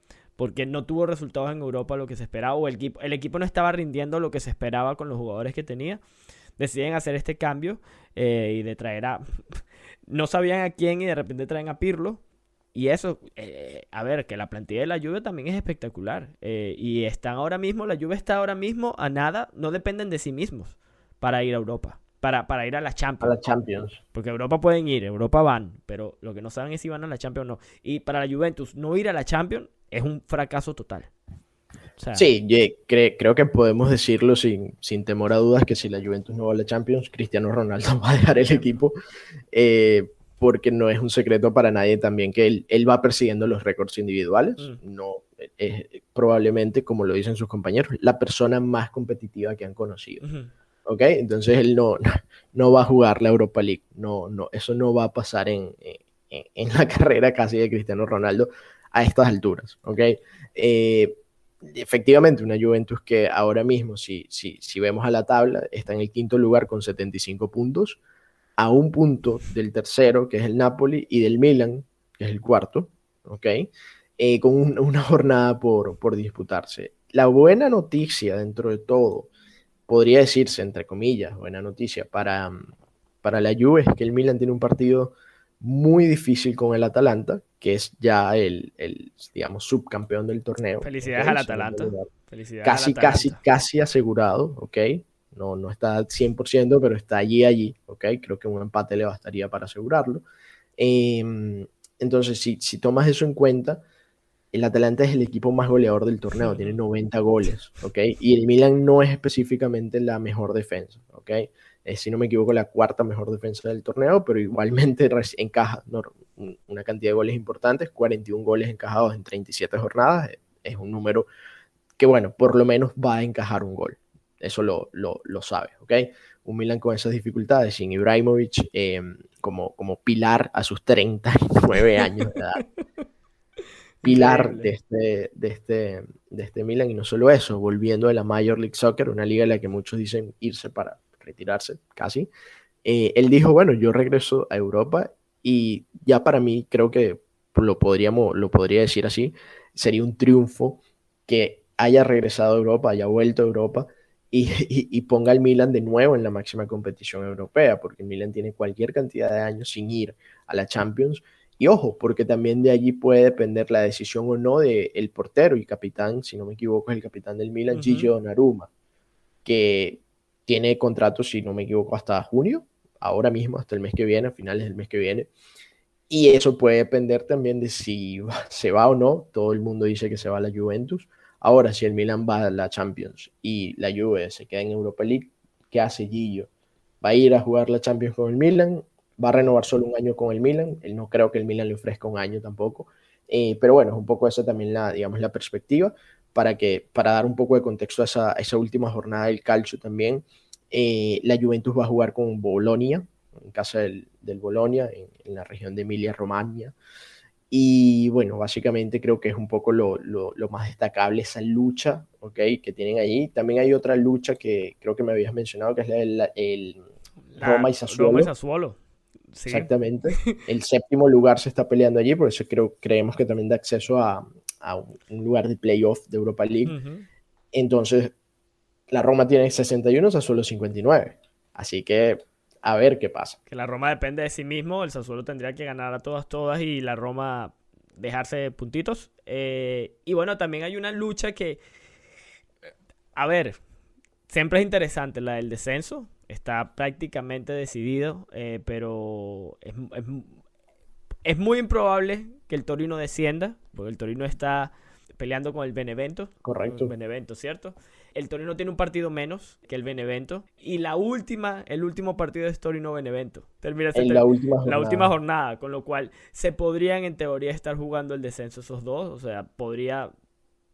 porque no tuvo resultados en Europa lo que se esperaba, o el equipo, el equipo no estaba rindiendo lo que se esperaba con los jugadores que tenía, deciden hacer este cambio eh, y de traer a... no sabían a quién y de repente traen a Pirlo, y eso, eh, a ver, que la plantilla de la lluvia también es espectacular. Eh, y están ahora mismo, la lluvia está ahora mismo a nada, no dependen de sí mismos para ir a Europa, para, para ir a la Champions. A la Champions. Porque Europa pueden ir, Europa van, pero lo que no saben es si van a la Champions o no. Y para la Juventus, no ir a la Champions es un fracaso total. O sea, sí, cre creo que podemos decirlo sin, sin, temor a dudas que si la Juventus no va a la Champions, Cristiano Ronaldo va a dejar el equipo. Eh, porque no es un secreto para nadie también que él, él va persiguiendo los récords individuales. Mm. No, es probablemente, como lo dicen sus compañeros, la persona más competitiva que han conocido. -huh. ¿Ok? Entonces él no, no va a jugar la Europa League. No, no, eso no va a pasar en, en, en la carrera casi de Cristiano Ronaldo a estas alturas. ¿Ok? Eh, efectivamente, una Juventus que ahora mismo, si, si, si vemos a la tabla, está en el quinto lugar con 75 puntos a un punto del tercero, que es el Napoli, y del Milan, que es el cuarto, ¿ok? eh, con una jornada por, por disputarse. La buena noticia dentro de todo, podría decirse, entre comillas, buena noticia para, para la Juve es que el Milan tiene un partido muy difícil con el Atalanta, que es ya el, el digamos, subcampeón del torneo. Felicidades al Atalanta. casi, casi, casi asegurado, ¿ok? No, no está al 100%, pero está allí, allí, ¿ok? Creo que un empate le bastaría para asegurarlo. Em, entonces, si, si tomas eso en cuenta, el Atalanta es el equipo más goleador del torneo, tiene 90 goles, ¿ok? Y el Milan no es específicamente la mejor defensa, ¿ok? Si no me equivoco, la cuarta mejor defensa del torneo, pero igualmente encaja una cantidad de goles importantes, 41 goles encajados en 37 jornadas, es un número que, bueno, por lo menos va a encajar un gol. Eso lo, lo, lo sabe, ¿ok? Un Milan con esas dificultades, sin Ibrahimovic em, como, como pilar a sus 39 años de edad. Pilar de este, de, este, de este Milan, y no solo eso, volviendo de la Major League Soccer, una liga en la que muchos dicen irse para retirarse casi, eh, él dijo, bueno, yo regreso a Europa y ya para mí creo que lo, podríamos, lo podría decir así, sería un triunfo que haya regresado a Europa, haya vuelto a Europa y, ponga al Milan de nuevo en la máxima competición europea, porque el Milan tiene cualquier cantidad de años sin ir a la Champions. Y ojo, porque también de allí puede depender la decisión o no del portero y capitán, si no me equivoco, es el capitán del Milan, Gigi Donnarumma, que tiene contrato, si no me equivoco, hasta junio, ahora mismo, hasta el mes que viene, a finales del mes que viene. Y eso puede depender también de si se va o no. Todo el mundo dice que se va a la Juventus. Ahora, si el Milan va a la Champions y la Juve se queda en Europa League, ¿qué hace Gillo? ¿Va a ir a jugar la Champions con el Milan? ¿Va a renovar solo un año con el Milan? Él no creo que el Milan le ofrezca un año tampoco. Eh, pero bueno, es un poco esa también la, digamos, la perspectiva para, que, para dar un poco de contexto a esa, esa última jornada del calcio también. Eh, la Juventus va a jugar con Bolonia, en casa del, del Bolonia, en, la región de Emilia-Romagna. Y bueno, básicamente creo que es un poco lo, lo, más destacable esa lucha ¿okay? que tienen allí. También hay otra lucha que creo que me habías mencionado, que es la del Roma y Sassuolo. Roma y Sassuolo. Exactamente. El séptimo lugar se está peleando allí, por eso creo, creemos que también da acceso a, a un lugar de playoff de Europa League. Entonces, la Roma tiene 61, Sassuolo 59. Así que a ver qué pasa. Que la Roma depende de sí mismo, el Sassuolo tendría que ganar a todas, todas y la Roma dejarse puntitos. Eh, y bueno, también hay una lucha que, a ver, siempre es interesante la del descenso, está prácticamente decidido, eh, pero es, es muy improbable que el Torino descienda, porque el Torino está peleando con el Benevento. Correcto. El Benevento, ¿cierto? El Torino tiene un partido menos que el Benevento. Y la última, el último partido es Torino-Benevento. Termina en la última jornada. La última jornada, con lo cual se podrían en teoría estar jugando el descenso esos dos. O sea, podría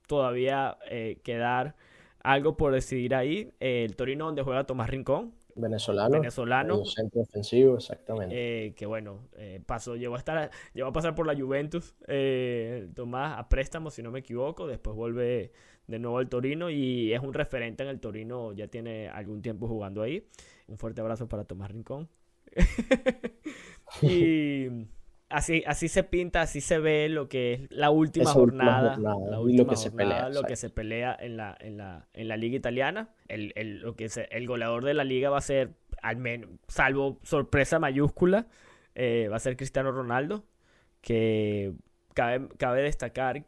todavía eh, quedar algo por decidir ahí. el Torino donde juega Tomás Rincón, venezolano. Venezolano. centro ofensivo, exactamente. Eh, que bueno, eh, pasó, llegó a estar, llegó a pasar por la Juventus, eh, Tomás a préstamo, si no me equivoco, después vuelve de nuevo al Torino y es un referente en el Torino, ya tiene algún tiempo jugando ahí. Un fuerte abrazo para Tomás Rincón. y así, así se pinta, así se ve lo que es la última jornada, la última lo que se pelea, lo que se pelea en la, en la, en la liga italiana. El, el, lo que el goleador de la liga va a ser, al menos, salvo sorpresa mayúscula, eh, va a ser Cristiano Ronaldo, que cabe, cabe destacar,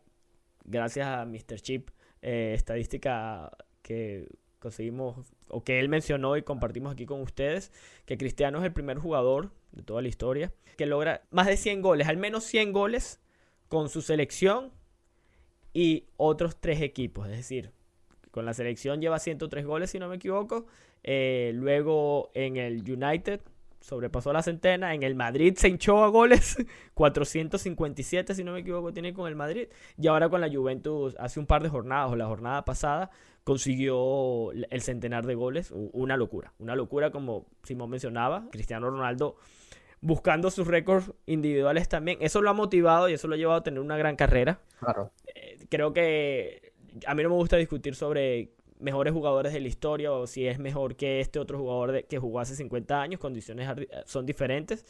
gracias a Mr. Chip, eh, estadística que conseguimos, o que él mencionó y compartimos aquí con ustedes, que Cristiano es el primer jugador de toda la historia que logra más de 100 goles, al menos 100 goles con su selección y otros tres equipos. Es decir, con la selección lleva 103 goles, si no me equivoco. Eh, luego en el United sobrepasó la centena. En el Madrid se hinchó a goles. 457, si no me equivoco, tiene con el Madrid. Y ahora con la Juventus, hace un par de jornadas, o la jornada pasada, consiguió el centenar de goles. Una locura. Una locura, como Simón mencionaba. Cristiano Ronaldo buscando sus récords individuales también. Eso lo ha motivado y eso lo ha llevado a tener una gran carrera. Claro. Eh, creo que a mí no me gusta discutir sobre mejores jugadores de la historia o si es mejor que este otro jugador que jugó hace 50 años. Condiciones son diferentes.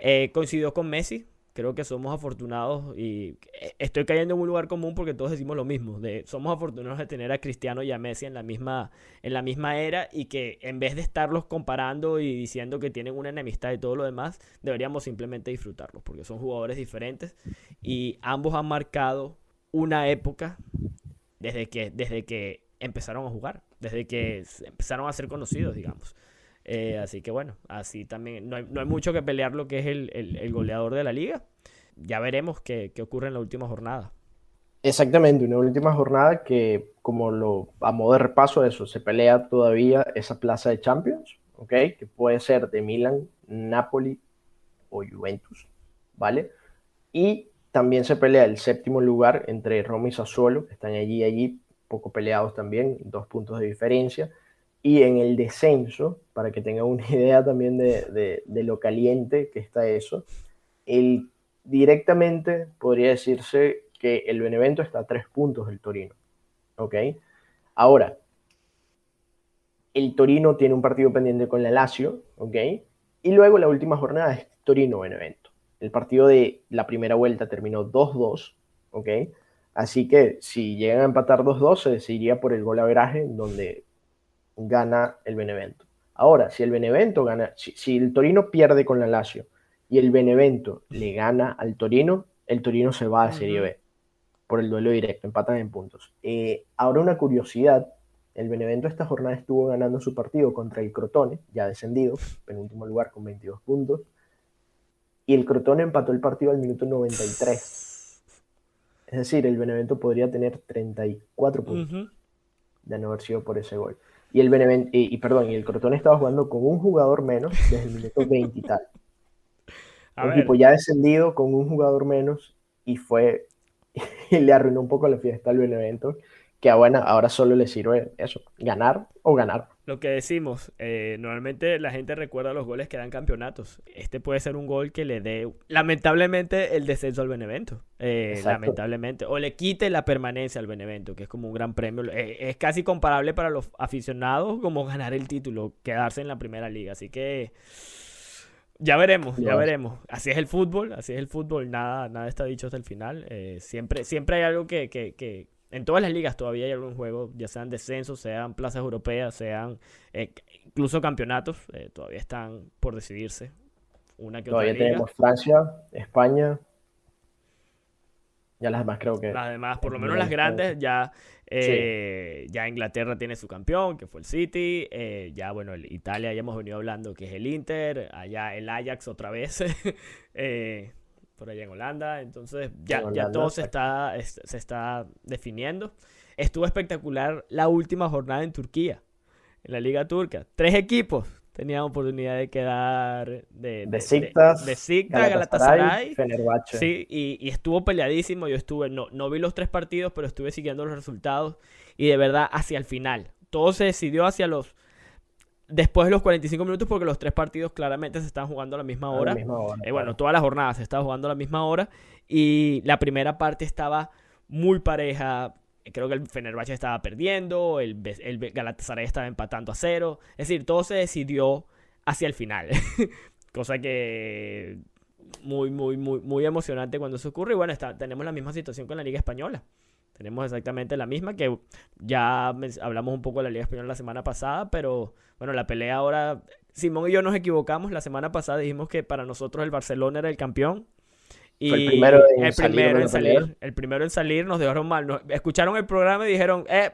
Eh, coincidió con Messi. Creo que somos afortunados y eh, estoy cayendo en un lugar común porque todos decimos lo mismo, de somos afortunados de tener a Cristiano y a Messi en la misma en la misma era y que en vez de estarlos comparando y diciendo que tienen una enemistad y todo lo demás, deberíamos simplemente disfrutarlos porque son jugadores diferentes y ambos han marcado una época desde que desde que empezaron a jugar, desde que empezaron a ser conocidos, digamos. Eh, así que bueno, así también no hay, mucho que pelear lo que es el, goleador de la liga. Ya veremos qué, ocurre en la última jornada. Exactamente, una última jornada que, como lo a modo de repaso eso, se pelea todavía esa plaza de Champions, ¿ok? Que puede ser de Milan, Napoli o Juventus, ¿vale? Y también se pelea el séptimo lugar entre Roma y Sassuolo, que están allí allí, poco peleados también, dos puntos de diferencia. Y en el descenso, para que tengan una idea también de, lo caliente que está eso, directamente podría decirse que el Benevento está a tres puntos del Torino. ¿Ok? Ahora, el Torino tiene un partido pendiente con la Lazio, ¿ok? Y luego la última jornada es Torino-Benevento. El partido de la primera vuelta terminó 2-2, ¿ok? Así que si llegan a empatar 2-2, se decidiría por el gol a veraje, donde gana el Benevento. Ahora, si el Benevento gana, si, el Torino pierde con la Lazio y el Benevento le gana al Torino, el Torino se va a Serie B por el duelo directo, empatan en puntos. Eh, ahora una curiosidad, el Benevento esta jornada estuvo ganando su partido contra el Crotone, ya descendido, penúltimo lugar con 22 puntos, y el Crotone empató el partido al minuto 93. Es decir, el Benevento podría tener 34 puntos de no haber sido por ese gol. Y el Benevent y, perdón, y el Crotone estaba jugando con un jugador menos desde el minuto 20 y tal. un tipo ya descendido con un jugador menos y fue y le arruinó un poco la fiesta al Benevento que bueno, ahora solo le sirve eso, ganar o ganar. Lo que decimos, eh, normalmente la gente recuerda los goles que dan campeonatos. Este puede ser un gol que le dé, lamentablemente, el descenso al Benevento. Eh, lamentablemente. O le quite la permanencia al Benevento, que es como un gran premio. Eh, es casi comparable para los aficionados como ganar el título, quedarse en la primera liga. Así que... Ya veremos, ya veremos. Así es el fútbol, así es el fútbol, nada, nada está dicho hasta el final. siempre, siempre hay algo que, que en todas las ligas todavía hay algún juego, ya sean descensos, sean plazas europeas, sean eh, incluso campeonatos, eh, todavía están por decidirse. Una que todavía tenemos Francia, España. Ya las demás creo que. Las demás, por lo menos las grandes, ya, eh, ya Inglaterra tiene su campeón, que fue el City. ya, bueno, el Italia ya hemos venido hablando que es el Inter. Allá el Ajax otra vez. por allá en Holanda. Entonces ya, ya todo se está, se está definiendo. Estuvo espectacular la última jornada en Turquía, en la Liga Turca. Tres equipos tenían oportunidad de quedar de, de, de, Galatasaray, Sí, y, y, estuvo peleadísimo. Yo estuve, no, no vi los tres partidos, pero estuve siguiendo los resultados. Y de verdad, hacia el final. Todo se decidió hacia los después de los 45 minutos porque los tres partidos claramente se están jugando a la misma hora. Eh, bueno, todas las jornadas se estaban jugando a la misma hora y la primera parte estaba muy pareja. Creo que el Fenerbahce estaba perdiendo, el, el Galatasaray estaba empatando a cero. Es decir, todo se decidió hacia el final. Cosa que muy, muy, muy, muy emocionante cuando eso ocurre. Y bueno, está, tenemos la misma situación con la Liga Española. Tenemos exactamente la misma que ya hablamos un poco de la Liga Española la semana pasada, pero bueno, la pelea ahora, Simón y yo nos equivocamos, la semana pasada dijimos que para nosotros el Barcelona era el campeón. Y el primero en, salir, El primero en salir nos dejaron mal. escucharon el programa y dijeron, eh,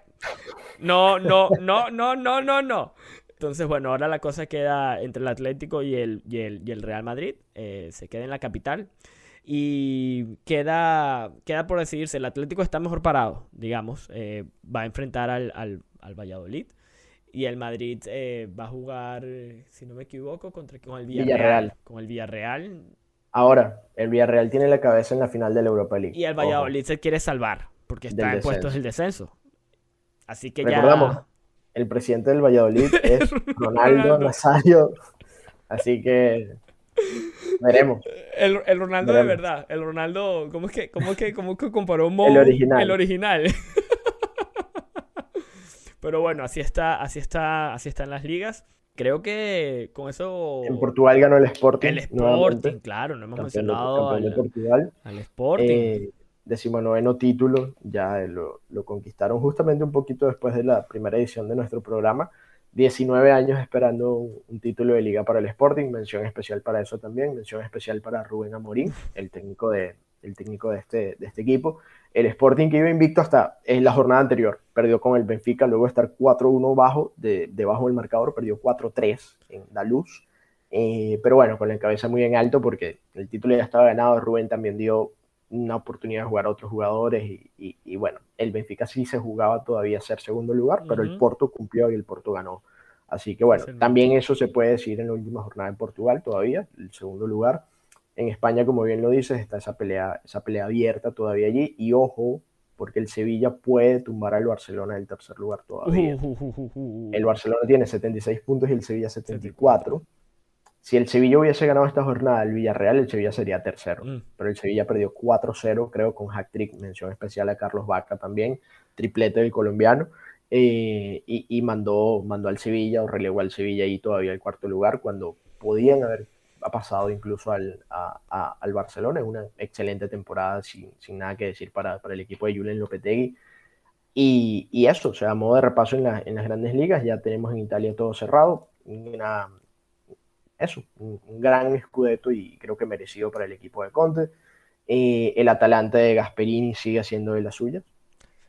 no, no, no, no, no, no, no. Entonces, bueno, ahora la cosa queda entre el Atlético y el, y el, Real Madrid. Eh, se queda en la capital. Y queda, queda por decidirse. El Atlético está mejor parado, digamos. Eh, va a enfrentar al, al, al Valladolid. Y el Madrid eh, va a jugar, si no me equivoco, contra, con el Villarreal, Con el Villarreal. Ahora, el Villarreal tiene la cabeza en la final de la Europa League. Y el Valladolid se quiere salvar, porque está en puestos del descenso. Así que ya. El presidente del Valladolid es Ronaldo Nazario. Así que veremos. El, el Ronaldo de verdad. El Ronaldo, ¿cómo es que, cómo es que, cómo que comparó Mo? El original. El original. Pero bueno, así está, así está, así están las ligas. Creo que con eso. En Portugal ganó el Sporting. El Sporting, claro, no hemos mencionado al, Portugal. al Sporting. Eh, decimonoveno título, ya lo, lo, conquistaron justamente un poquito después de la primera edición de nuestro programa. 19 años esperando un, título de liga para el Sporting, mención especial para eso también, mención especial para Rubén Amorín, el técnico de, el técnico de, este, de este equipo. El Sporting que iba invicto hasta en la jornada anterior, perdió con el Benfica, luego de estar 4-1 bajo, de, debajo del marcador, perdió 4-3 en la luz. Eh, pero bueno, con la cabeza muy en alto porque el título ya estaba ganado, Rubén también dio una oportunidad de jugar a otros jugadores y, y, bueno, el Benfica sí se jugaba todavía a ser segundo lugar, pero el Porto cumplió y el Porto ganó. Así que bueno, también eso se puede decir en la última jornada en Portugal todavía, el segundo lugar. En España, como bien lo dices, está esa pelea, esa pelea abierta todavía allí. Y ojo, porque el Sevilla puede tumbar al Barcelona del tercer lugar todavía. el Barcelona tiene 76 puntos y el Sevilla 74. Si el Sevilla hubiese ganado esta jornada el Villarreal, el Sevilla sería tercero. Mm. Pero el Sevilla perdió 4-0, creo, con hat-trick, mención especial a Carlos Vaca también, triplete del colombiano. Eh, y, mandó, mandó al Sevilla o relegó al Sevilla ahí todavía el cuarto lugar cuando podían haber ha pasado incluso al, al Barcelona. Es una excelente temporada, sin, sin nada que decir para, para, el equipo de Julen Lopetegui. Y, y, eso, o sea, a modo de repaso en, en, las grandes ligas, ya tenemos en Italia todo cerrado. Una, eso, un, gran escudeto y creo que merecido para el equipo de Conte. Eh, el Atalanta de Gasperini sigue haciendo de las suyas.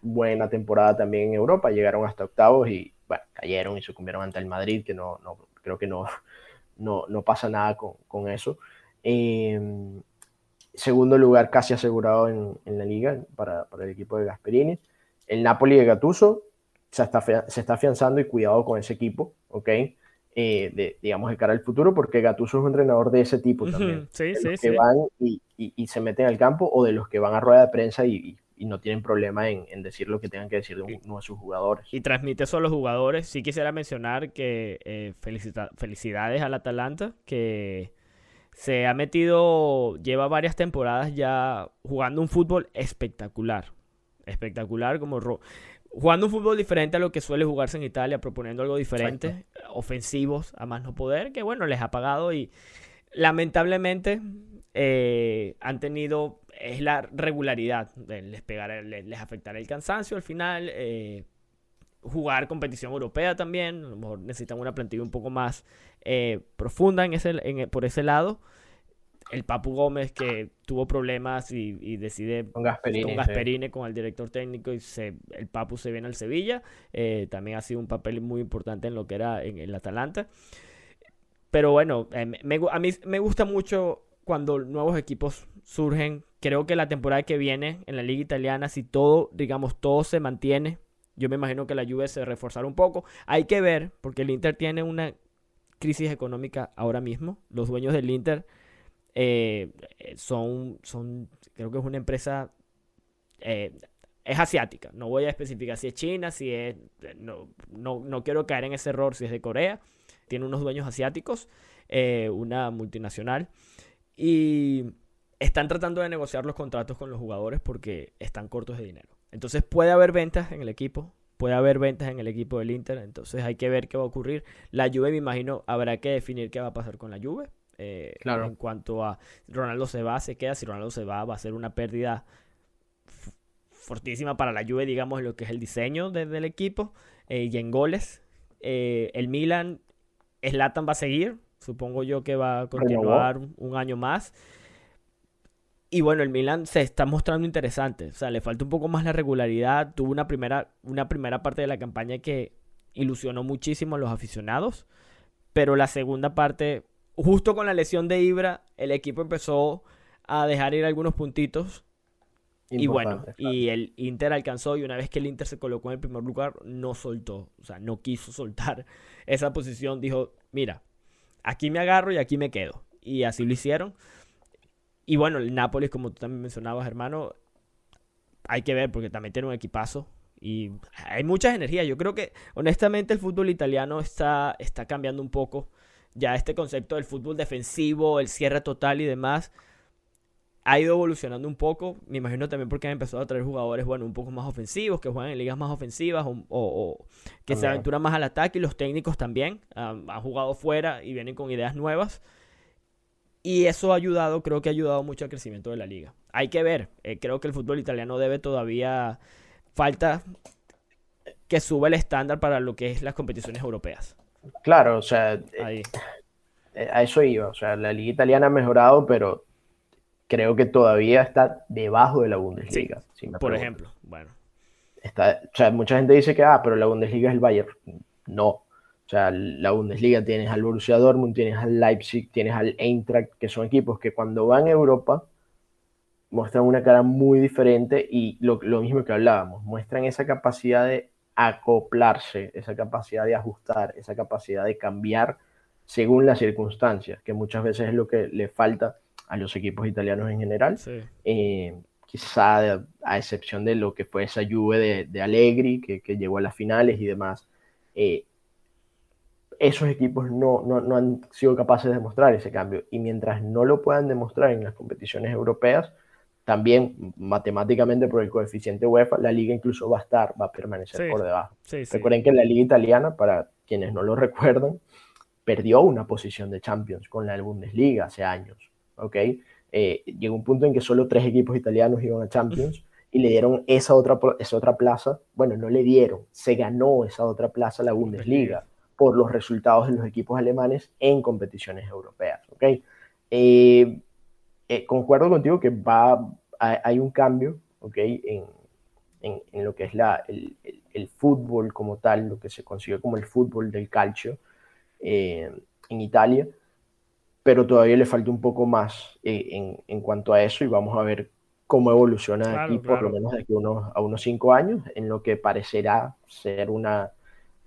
Buena temporada también en Europa, llegaron hasta octavos y cayeron y sucumbieron ante el Madrid, que no, no creo que no, no, no pasa nada con, con eso. Eh, segundo lugar casi asegurado en, en la liga para, para, el equipo de Gasperini. El Napoli de Gattuso se está, se está afianzando y cuidado con ese equipo, ¿ok? Eh, de, digamos, de cara al futuro, porque Gattuso es un entrenador de ese tipo también. Sí, de sí, los que van y, y, y, se meten al campo o de los que van a rueda de prensa y, y no tienen problema en, en, decir lo que tengan que decir de uno de sus jugadores. Y transmite eso a los jugadores. Sí quisiera mencionar que eh, felicidades al Atalanta, que se ha metido, lleva varias temporadas ya jugando un fútbol espectacular. Espectacular, como jugando un fútbol diferente a lo que suele jugarse en Italia, proponiendo algo diferente, ofensivos a más no poder, que bueno, les ha pagado y lamentablemente eh, han tenido es la regularidad. Les, pegar, les, afectará el cansancio al final. Eh, jugar competición europea también. A lo mejor necesitan una plantilla un poco más eh, profunda en ese, por ese lado. El Papu Gómez que tuvo problemas y, decide con Gasperini, con, el director técnico y se, el Papu se viene al Sevilla. Eh, también ha sido un papel muy importante en lo que era en el Atalanta. Pero bueno, a mí me gusta mucho cuando nuevos equipos surgen creo que la temporada que viene en la liga italiana, si todo, digamos, todo se mantiene, yo me imagino que la Juve se reforzará un poco. Hay que ver, porque el Inter tiene una crisis económica ahora mismo. Los dueños del Inter eh, son, son, creo que es una empresa, eh, es asiática. No voy a especificar si es China, si es, no, no, no, quiero caer en ese error, si es de Corea. Tiene unos dueños asiáticos, eh, una multinacional. Y están tratando de negociar los contratos con los jugadores porque están cortos de dinero. Entonces puede haber ventas en el equipo, puede haber ventas en el equipo del Inter, entonces hay que ver qué va a ocurrir. La Juve, me imagino, habrá que definir qué va a pasar con la Juve. Eh, claro. En cuanto a Ronaldo se va, se queda. Si Ronaldo se va, va a ser una pérdida fortísima para la Juve, digamos, lo que es el diseño del equipo eh, y en goles. Eh, el Milan, Slatan va a seguir. Supongo yo que va a continuar un año más. Y bueno, el Milan se está mostrando interesante. O sea, le falta un poco más la regularidad. Tuvo una primera, una primera parte de la campaña que ilusionó muchísimo a los aficionados. Pero la segunda parte, justo con la lesión de Ibra, el equipo empezó a dejar ir algunos puntitos. y bueno, y el Inter alcanzó y una vez que el Inter se colocó en el primer lugar, no soltó, o sea, no quiso soltar esa posición. Dijo, mira, aquí me agarro y aquí me quedo. Y así lo hicieron. Y bueno, el Nápoles, como tú también mencionabas, hermano, hay que ver porque también tiene un equipazo y hay muchas energías. Yo creo que honestamente el fútbol italiano está, está cambiando un poco. Ya este concepto del fútbol defensivo, el cierre total y demás, ha ido evolucionando un poco, me imagino también porque han empezado a traer jugadores, bueno, un poco más ofensivos, que juegan en ligas más ofensivas o, que se aventuran más al ataque y los técnicos también han jugado fuera y vienen con ideas nuevas. Y eso ha ayudado, creo que ha ayudado mucho al crecimiento de la liga. Hay que ver, eh, creo que el fútbol italiano debe todavía, falta que suba el estándar para lo que es las competiciones europeas. Claro, o sea, eh, eh, a eso iba, o sea, la liga italiana ha mejorado, pero creo que todavía está debajo de la Bundesliga. por ejemplo, bueno. Está, o sea, mucha gente dice que, ah, pero la Bundesliga es el Bayern. No. O sea, la Bundesliga tienes al Borussia Dortmund, tienes al Leipzig, tienes al Eintracht, que son equipos que cuando van a Europa muestran una cara muy diferente y lo, lo mismo que hablábamos, muestran esa capacidad de acoplarse, esa capacidad de ajustar, esa capacidad de cambiar según las circunstancias, que muchas veces es lo que le falta a los equipos italianos en general. Eh, quizá a excepción de lo que fue esa lluvia de, de Allegri, que, que, llegó a las finales y demás, eh, esos equipos no, no, no, han sido capaces de demostrar ese cambio. Y mientras no lo puedan demostrar en las competiciones europeas, también matemáticamente por el coeficiente UEFA, la liga incluso va a estar, va a permanecer por debajo. Recuerden que la liga italiana, para quienes no lo recuerdan, perdió una posición de Champions con la Bundesliga hace años. ¿ok? Eh, llegó un punto en que solo tres equipos italianos iban a Champions y le dieron esa otra, esa otra plaza. Bueno, no le dieron, se ganó esa otra plaza la Bundesliga por los resultados de los equipos alemanes en competiciones europeas. ¿ok? Eh, eh, concuerdo contigo que va, hay un cambio ¿ok? en, en, en lo que es la, el, el, el, fútbol como tal, lo que se consigue como el fútbol del calcio en Italia pero todavía le falta un poco más eh, en, en, cuanto a eso y vamos a ver cómo evoluciona aquí por lo menos de aquí unos, a unos cinco años, en lo que parecerá ser una,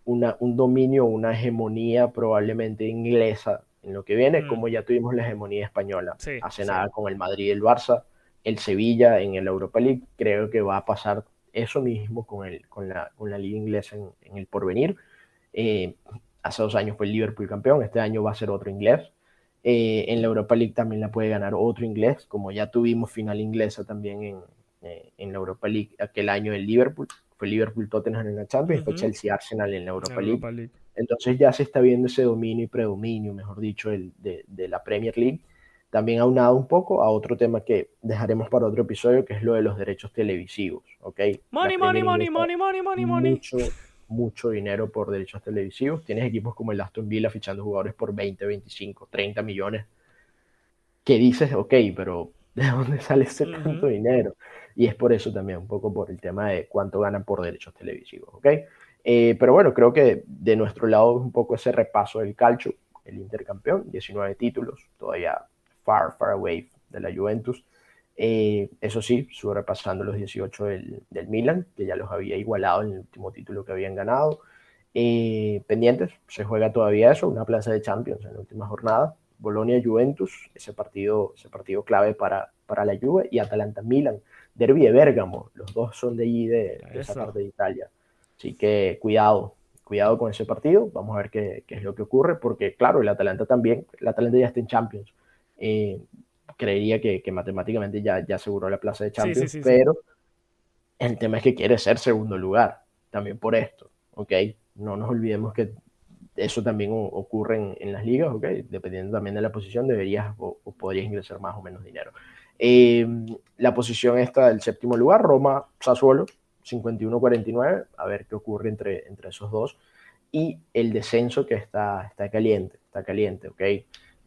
una, un dominio, una hegemonía probablemente inglesa en lo que viene, mm. como ya tuvimos la hegemonía española hace nada con el Madrid y el Barça, el Sevilla en el Europa League, creo que va a pasar eso mismo con, el, con, la, con la liga inglesa en, en el porvenir. Eh, hace dos años fue el Liverpool campeón, este año va a ser otro inglés. Eh, en la Europa League también la puede ganar otro inglés, como ya tuvimos final inglesa también en, eh, en la Europa League aquel año el Liverpool. Fue Liverpool Tottenham en la Champions, fue Chelsea Arsenal en la Europa, League. Entonces ya se está viendo ese dominio y predominio, mejor dicho, el, de, de, la Premier League. También aunado un poco a otro tema que dejaremos para otro episodio, que es lo de los derechos televisivos. ¿ok? Money, money, money, money, money, money, money mucho dinero por derechos televisivos. Tienes equipos como el Aston Villa fichando jugadores por 20, 25, 30 millones. Que dices, ok, pero ¿de dónde sale ese tanto dinero? Y es por eso también, un poco por el tema de cuánto ganan por derechos televisivos, ¿ok? Eh, pero bueno, creo que de nuestro lado es un poco ese repaso del calcio, el intercampeón, 19 títulos, todavía far, far away de la Juventus. Eh, eso sí, sobrepasando los 18 del, del, Milan, que ya los había igualado en el último título que habían ganado. Eh, pendientes, se juega todavía eso, una plaza de Champions en la última jornada. Bolonia-Juventus, ese partido, ese partido clave para, para la Juve, y Atalanta-Milan, Derby de Bérgamo, los dos son de allí, de, de esa parte de Italia. Así que cuidado, cuidado con ese partido, vamos a ver qué, qué, es lo que ocurre, porque claro, el Atalanta también, el Atalanta ya está en Champions. Eh, creería que, que, matemáticamente ya, ya aseguró la plaza de Champions, sí, sí, sí, pero el tema es que quiere ser segundo lugar, también por esto, ¿ok? No nos olvidemos que eso también ocurre en, en las ligas, ¿ok? Dependiendo también de la posición, deberías o, o podrías ingresar más o menos dinero. Eh, la posición esta del séptimo lugar, Roma, Sassuolo, 51-49, a ver qué ocurre entre, entre esos dos. Y el descenso que está, está caliente, está caliente, ¿ok?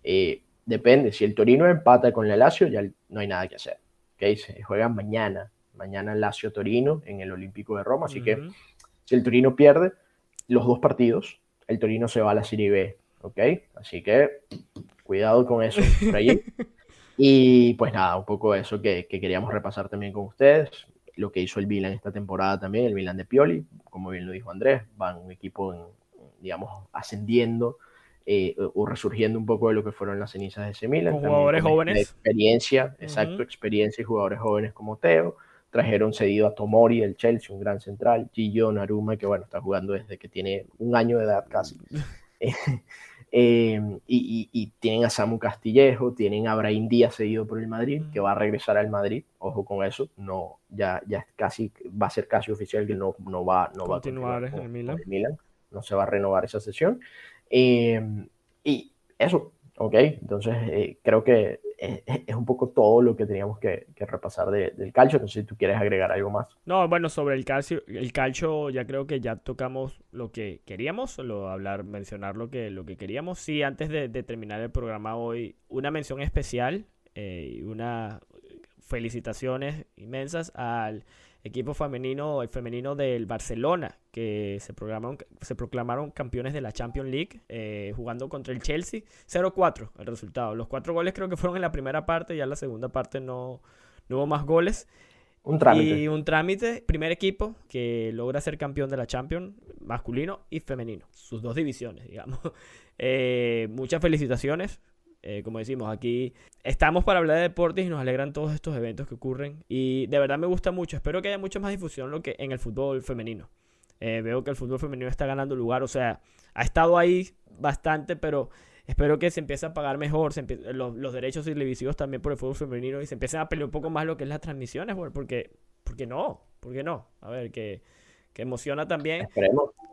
Eh, depende, si el Torino empata con el Lazio, ya no hay nada que hacer. ¿okay? Se juegan mañana, mañana Lazio-Torino en el Olímpico de Roma, así uh -huh. que si el Torino pierde los dos partidos, el Torino se va a la Serie B, ¿ok? Así que cuidado con eso por y pues nada, un poco eso que, que, queríamos repasar también con ustedes, lo que hizo el Milan esta temporada también, el Milan de Pioli, como bien lo dijo Andrés, van un equipo, en, digamos, ascendiendo, eh, o resurgiendo un poco de lo que fueron las cenizas de ese Milan. Con jugadores jóvenes. Experiencia, exacto, uh -huh. experiencia y jugadores jóvenes como Teo. Trajeron cedido a Tomori del Chelsea, un gran central. Gillo Naruma, que bueno, está jugando desde que tiene un año de edad casi. Em, y, tienen a Samu Castillejo, tienen a Brahim Díaz seguido por el Madrid, que va a regresar al Madrid. Ojo con eso, no, ya, ya casi, va a ser casi oficial que no, no va, no va a continuar en el Milan. No se va a renovar esa sesión. Em, y eso, ok. Entonces, eh, creo que es, un poco todo lo que teníamos que, repasar del calcio. No sé si tú quieres agregar algo más. No, bueno, sobre el calcio, el calcio ya creo que ya tocamos lo que queríamos, solo hablar, mencionar lo que, lo que queríamos. Sí, antes de, terminar el programa hoy, una mención especial eh, y unas felicitaciones inmensas al equipo femenino, el femenino del Barcelona, que se, programaron, se proclamaron campeones de la Champions League, eh, jugando contra el Chelsea. 0-4 el resultado. Los cuatro goles creo que fueron en la primera parte, ya en la segunda parte no, no hubo más goles. Un trámite. Y un trámite, primer equipo que logra ser campeón de la Champions, masculino y femenino. Sus dos divisiones, digamos. Eh, muchas felicitaciones. Eh, como decimos, aquí estamos para hablar de deportes y nos alegran todos estos eventos que ocurren. Y de verdad me gusta mucho. Espero que haya mucha más difusión lo que en el fútbol femenino. Eh, veo que el fútbol femenino está ganando lugar. O sea, ha estado ahí bastante, pero espero que se empiece a pagar mejor. los, derechos televisivos también por el fútbol femenino y se empiecen a pelear un poco más lo que es las transmisiones. Porque, porque no, porque no. A ver, que, que emociona también.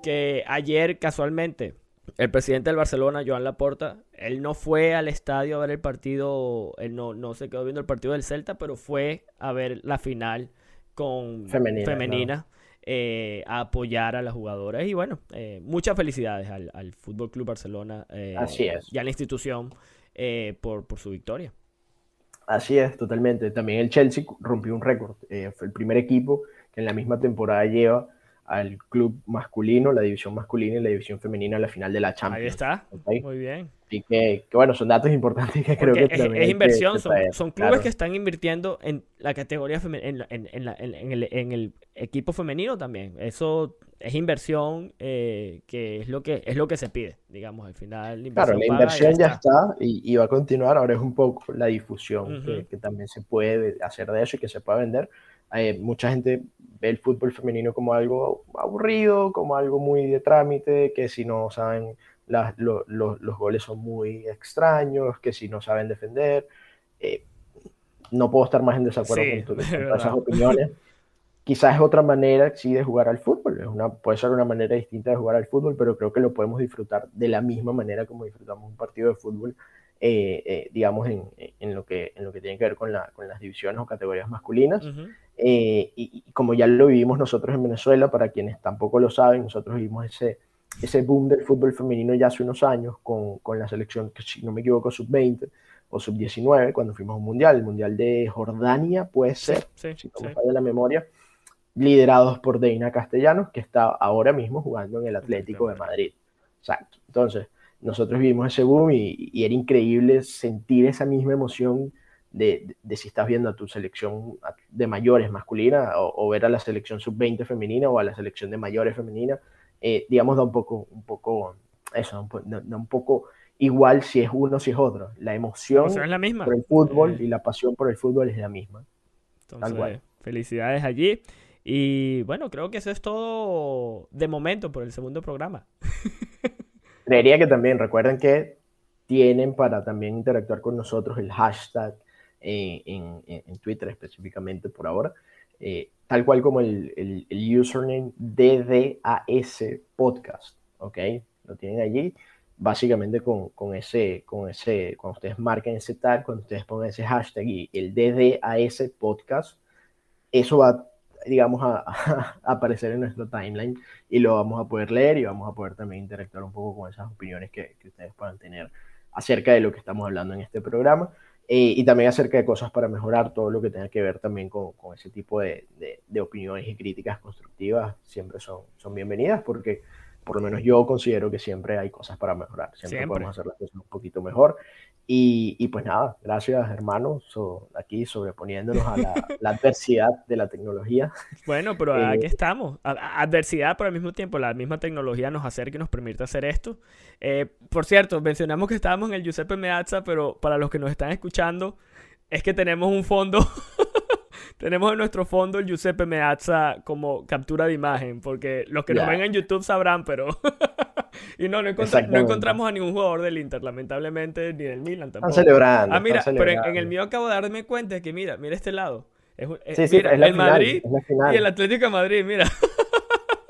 Que ayer casualmente el presidente del Barcelona, Joan Laporta, él no fue al estadio a ver el partido, él no, no se quedó viendo el partido del Celta, pero fue a ver la final con femenina, eh, a apoyar a las jugadoras. Y bueno, eh, muchas felicidades al, al Fútbol Club Barcelona eh, Así es. y a la institución por, por su victoria. Así es, totalmente. También el Chelsea rompió un récord. fue el primer equipo que en la misma temporada lleva al club masculino, la división masculina y la división femenina a la final de la Champions. Ahí está, muy bien. Así que, bueno, son datos importantes que creo que es, es inversión, son, clubes que están invirtiendo en la categoría femenina, en, en, el, equipo femenino también. Eso es inversión eh, que es lo que es lo que se pide, digamos, al final. La claro, la inversión ya está, y, va a continuar. Ahora es un poco la difusión que, que, también se puede hacer de eso y que se pueda vender. Eh, mucha gente ve el fútbol femenino como algo aburrido, como algo muy de trámite, que si no saben, los goles son muy extraños, que si no saben defender. Eh, no puedo estar más en desacuerdo con, esas opiniones. Quizás es otra manera, sí, de jugar al fútbol. Es una, puede ser una manera distinta de jugar al fútbol, pero creo que lo podemos disfrutar de la misma manera como disfrutamos un partido de fútbol eh, eh, digamos, en, en, lo que, en lo que tiene que ver con, la, con las divisiones o categorías masculinas. Eh, y, como ya lo vivimos nosotros en Venezuela, para quienes tampoco lo saben, nosotros vivimos ese, ese boom del fútbol femenino ya hace unos años con, con la selección, que si no me equivoco, sub-20 o sub-19, cuando fuimos a un mundial, el mundial de Jordania, puede ser, si no me falla la memoria, liderados por Deina Castellanos, que está ahora mismo jugando en el Atlético de Madrid. Exacto. Entonces, nosotros vivimos ese boom y, era increíble sentir esa misma emoción de, si estás viendo a tu selección de mayores masculina o, ver a la selección sub-20 femenina o a la selección de mayores femenina. Eh, digamos, da un poco, un poco, eso, da un poco igual si es uno o si es otro. La emoción es la misma. por el fútbol eh. y la pasión por el fútbol es la misma. Entonces, felicidades allí. Y bueno, creo que eso es todo de momento por el segundo programa. Creería que también recuerden que tienen para también interactuar con nosotros el hashtag eh, en, Twitter específicamente por ahora, eh, tal cual como el, el, username DDAS Podcast, ¿ok? Lo tienen allí, básicamente con, con, ese, con ese, cuando ustedes marquen ese tag, cuando ustedes pongan ese hashtag y el DDAS Podcast, eso va digamos, a, aparecer en nuestro timeline y lo vamos a poder leer y vamos a poder también interactuar un poco con esas opiniones que, ustedes puedan tener acerca de lo que estamos hablando en este programa eh, y también acerca de cosas para mejorar todo lo que tenga que ver también con, con ese tipo de, de, opiniones y críticas constructivas siempre son, son bienvenidas porque por lo menos yo considero que siempre hay cosas para mejorar, siempre, podemos hacer las cosas un poquito mejor. Y, y pues nada, gracias hermanos, aquí sobreponiéndonos a la, adversidad de la tecnología. Bueno, pero aquí eh, estamos. adversidad, pero al mismo tiempo la misma tecnología nos acerca y nos permite hacer esto. Eh, por cierto, mencionamos que estábamos en el Giuseppe Meazza, pero para los que nos están escuchando, es que tenemos un fondo tenemos en nuestro fondo el Giuseppe Meazza como captura de imagen, porque los que nos ven en YouTube sabrán, pero y no, no, encontramos a ningún jugador del Inter, lamentablemente, ni del Milan tampoco. Están celebrando. Ah, mira, pero en, el mío acabo de darme cuenta de que, mira, mira este lado. Es, sí, sí, el Madrid y el Atlético de Madrid, mira.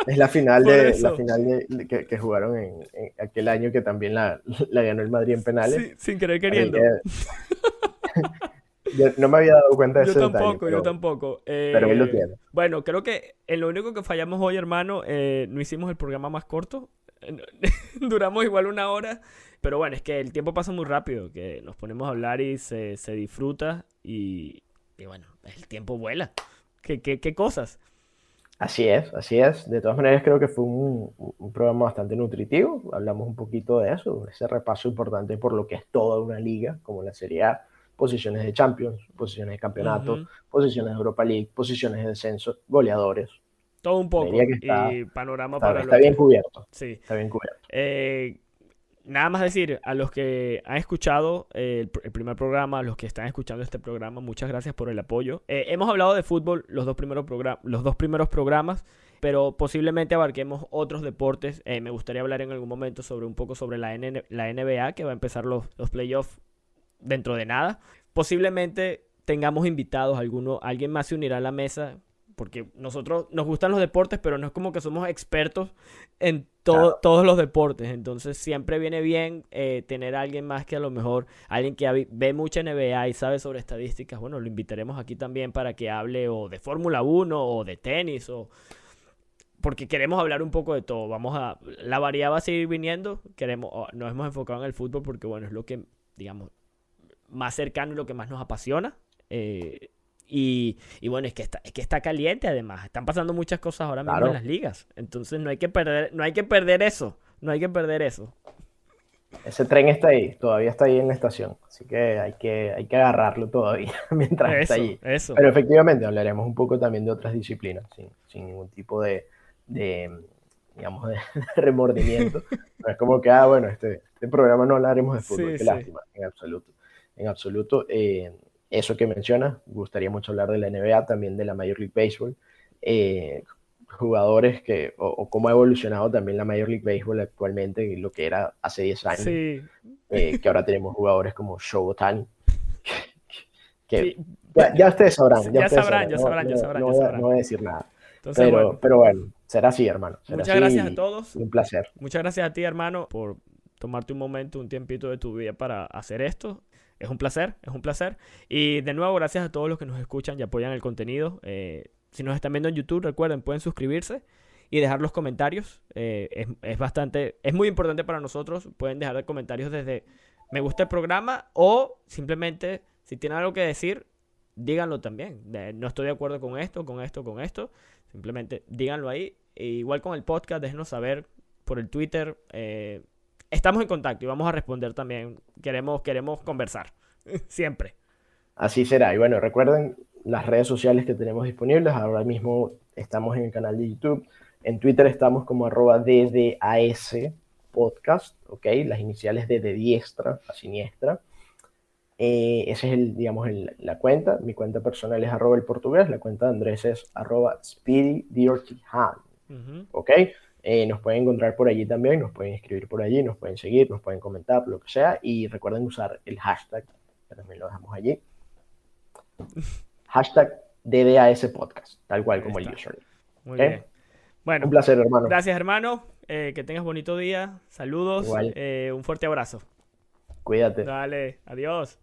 Es la final, de, la final de, que, jugaron en, aquel año que también la, la, ganó el Madrid en penales. Sí, sin querer queriendo. no me había dado cuenta de yo eso. Tampoco, yo tampoco, pero él lo eh, tiene. Bueno, creo que en lo único que fallamos hoy, hermano, eh, no hicimos el programa más corto. Duramos igual una hora. Pero bueno, es que el tiempo pasa muy rápido, que nos ponemos a hablar y se, se disfruta y, y, bueno, el tiempo vuela. ¿Qué, qué, qué cosas? Así es, así es. De todas maneras, creo que fue un, programa bastante nutritivo. Hablamos un poquito de eso, ese repaso importante por lo que es toda una liga, como la Serie A, posiciones de Champions, posiciones de campeonato, posiciones de Europa League, posiciones de descenso, goleadores. Todo un poco. y panorama para Está bien cubierto. Sí. Está bien cubierto. Eh, nada más decir a los que han escuchado el, primer programa, a los que están escuchando este programa, muchas gracias por el apoyo. Eh, hemos hablado de fútbol los dos primeros, los dos primeros programas, pero posiblemente abarquemos otros deportes. Eh, me gustaría hablar en algún momento sobre un poco sobre la, la NBA, que va a empezar los, los playoffs dentro de nada. Posiblemente tengamos invitados, alguno, alguien más se unirá a la mesa porque nosotros nos gustan los deportes, pero no es como que somos expertos en todos los deportes. Entonces siempre viene bien eh, tener a alguien más que a lo mejor, alguien que ve mucha NBA y sabe sobre estadísticas. Bueno, lo invitaremos aquí también para que hable o de Fórmula 1 o de tenis o... Porque queremos hablar un poco de todo. Vamos a... La variedad va a seguir viniendo. Queremos... Nos hemos enfocado en el fútbol porque, bueno, es lo que, digamos, más cercano y lo que más nos apasiona. Eh, y, bueno, es que, está, es que está caliente además. Están pasando muchas cosas ahora mismo en las ligas. Entonces no hay que perder, no hay que perder eso. No hay que perder eso. Ese tren está ahí, todavía está ahí en la estación. Así que hay que, hay que agarrarlo todavía mientras está ahí. Eso. Pero efectivamente hablaremos un poco también de otras disciplinas, sin, sin ningún tipo de, de digamos, de, remordimiento. No es como que, ah, bueno, este, este programa no hablaremos de fútbol. Qué lástima, en absoluto. En absoluto. Eh, eso que menciona, gustaría mucho hablar de la NBA, también de la Major League Baseball, eh, jugadores que, o, cómo ha evolucionado también la Major League Baseball actualmente, lo que era hace 10 años, sí. Eh, que ahora tenemos jugadores como Showtime, que, ya, ustedes sabrán. Ya, sabrán, ya sabrán, ya sabrán, no, ya sabrán. No voy a decir nada. pero, pero bueno, será así, hermano. Muchas gracias a todos. Un placer. Muchas gracias a ti, hermano, por tomarte un momento, un tiempito de tu vida para hacer esto. Es un placer, es un placer. Y de nuevo, gracias a todos los que nos escuchan y apoyan el contenido. Eh, si nos están viendo en YouTube, recuerden, pueden suscribirse y dejar los comentarios. Eh, es, bastante, es muy importante para nosotros. Pueden dejar comentarios desde me gusta el programa o simplemente si tienen algo que decir, díganlo también. no estoy de acuerdo con esto, con esto, con esto. Simplemente díganlo ahí. E igual con el podcast, déjenos saber por el Twitter. Eh, estamos en contacto y vamos a responder también. Queremos, queremos conversar, siempre. Así será. Y bueno, recuerden las redes sociales que tenemos disponibles. Ahora mismo estamos en el canal de YouTube. En Twitter estamos como arroba DDAS podcast, ¿ok? Las iniciales de de diestra a siniestra. Eh, esa es el, digamos, la cuenta. Mi cuenta personal es arroba el portugués. La cuenta de Andrés es arroba speedy ¿ok? Eh, nos pueden encontrar por allí también, nos pueden escribir por allí, nos pueden seguir, nos pueden comentar, lo que sea. Y recuerden usar el hashtag, que también lo dejamos allí. hashtag DDAS Podcast, tal cual como el usuario. Muy bien. Bueno, un placer, hermano. Gracias, hermano. Eh, que tengas bonito día. Saludos. Eh, un fuerte abrazo. Cuídate. Dale, adiós.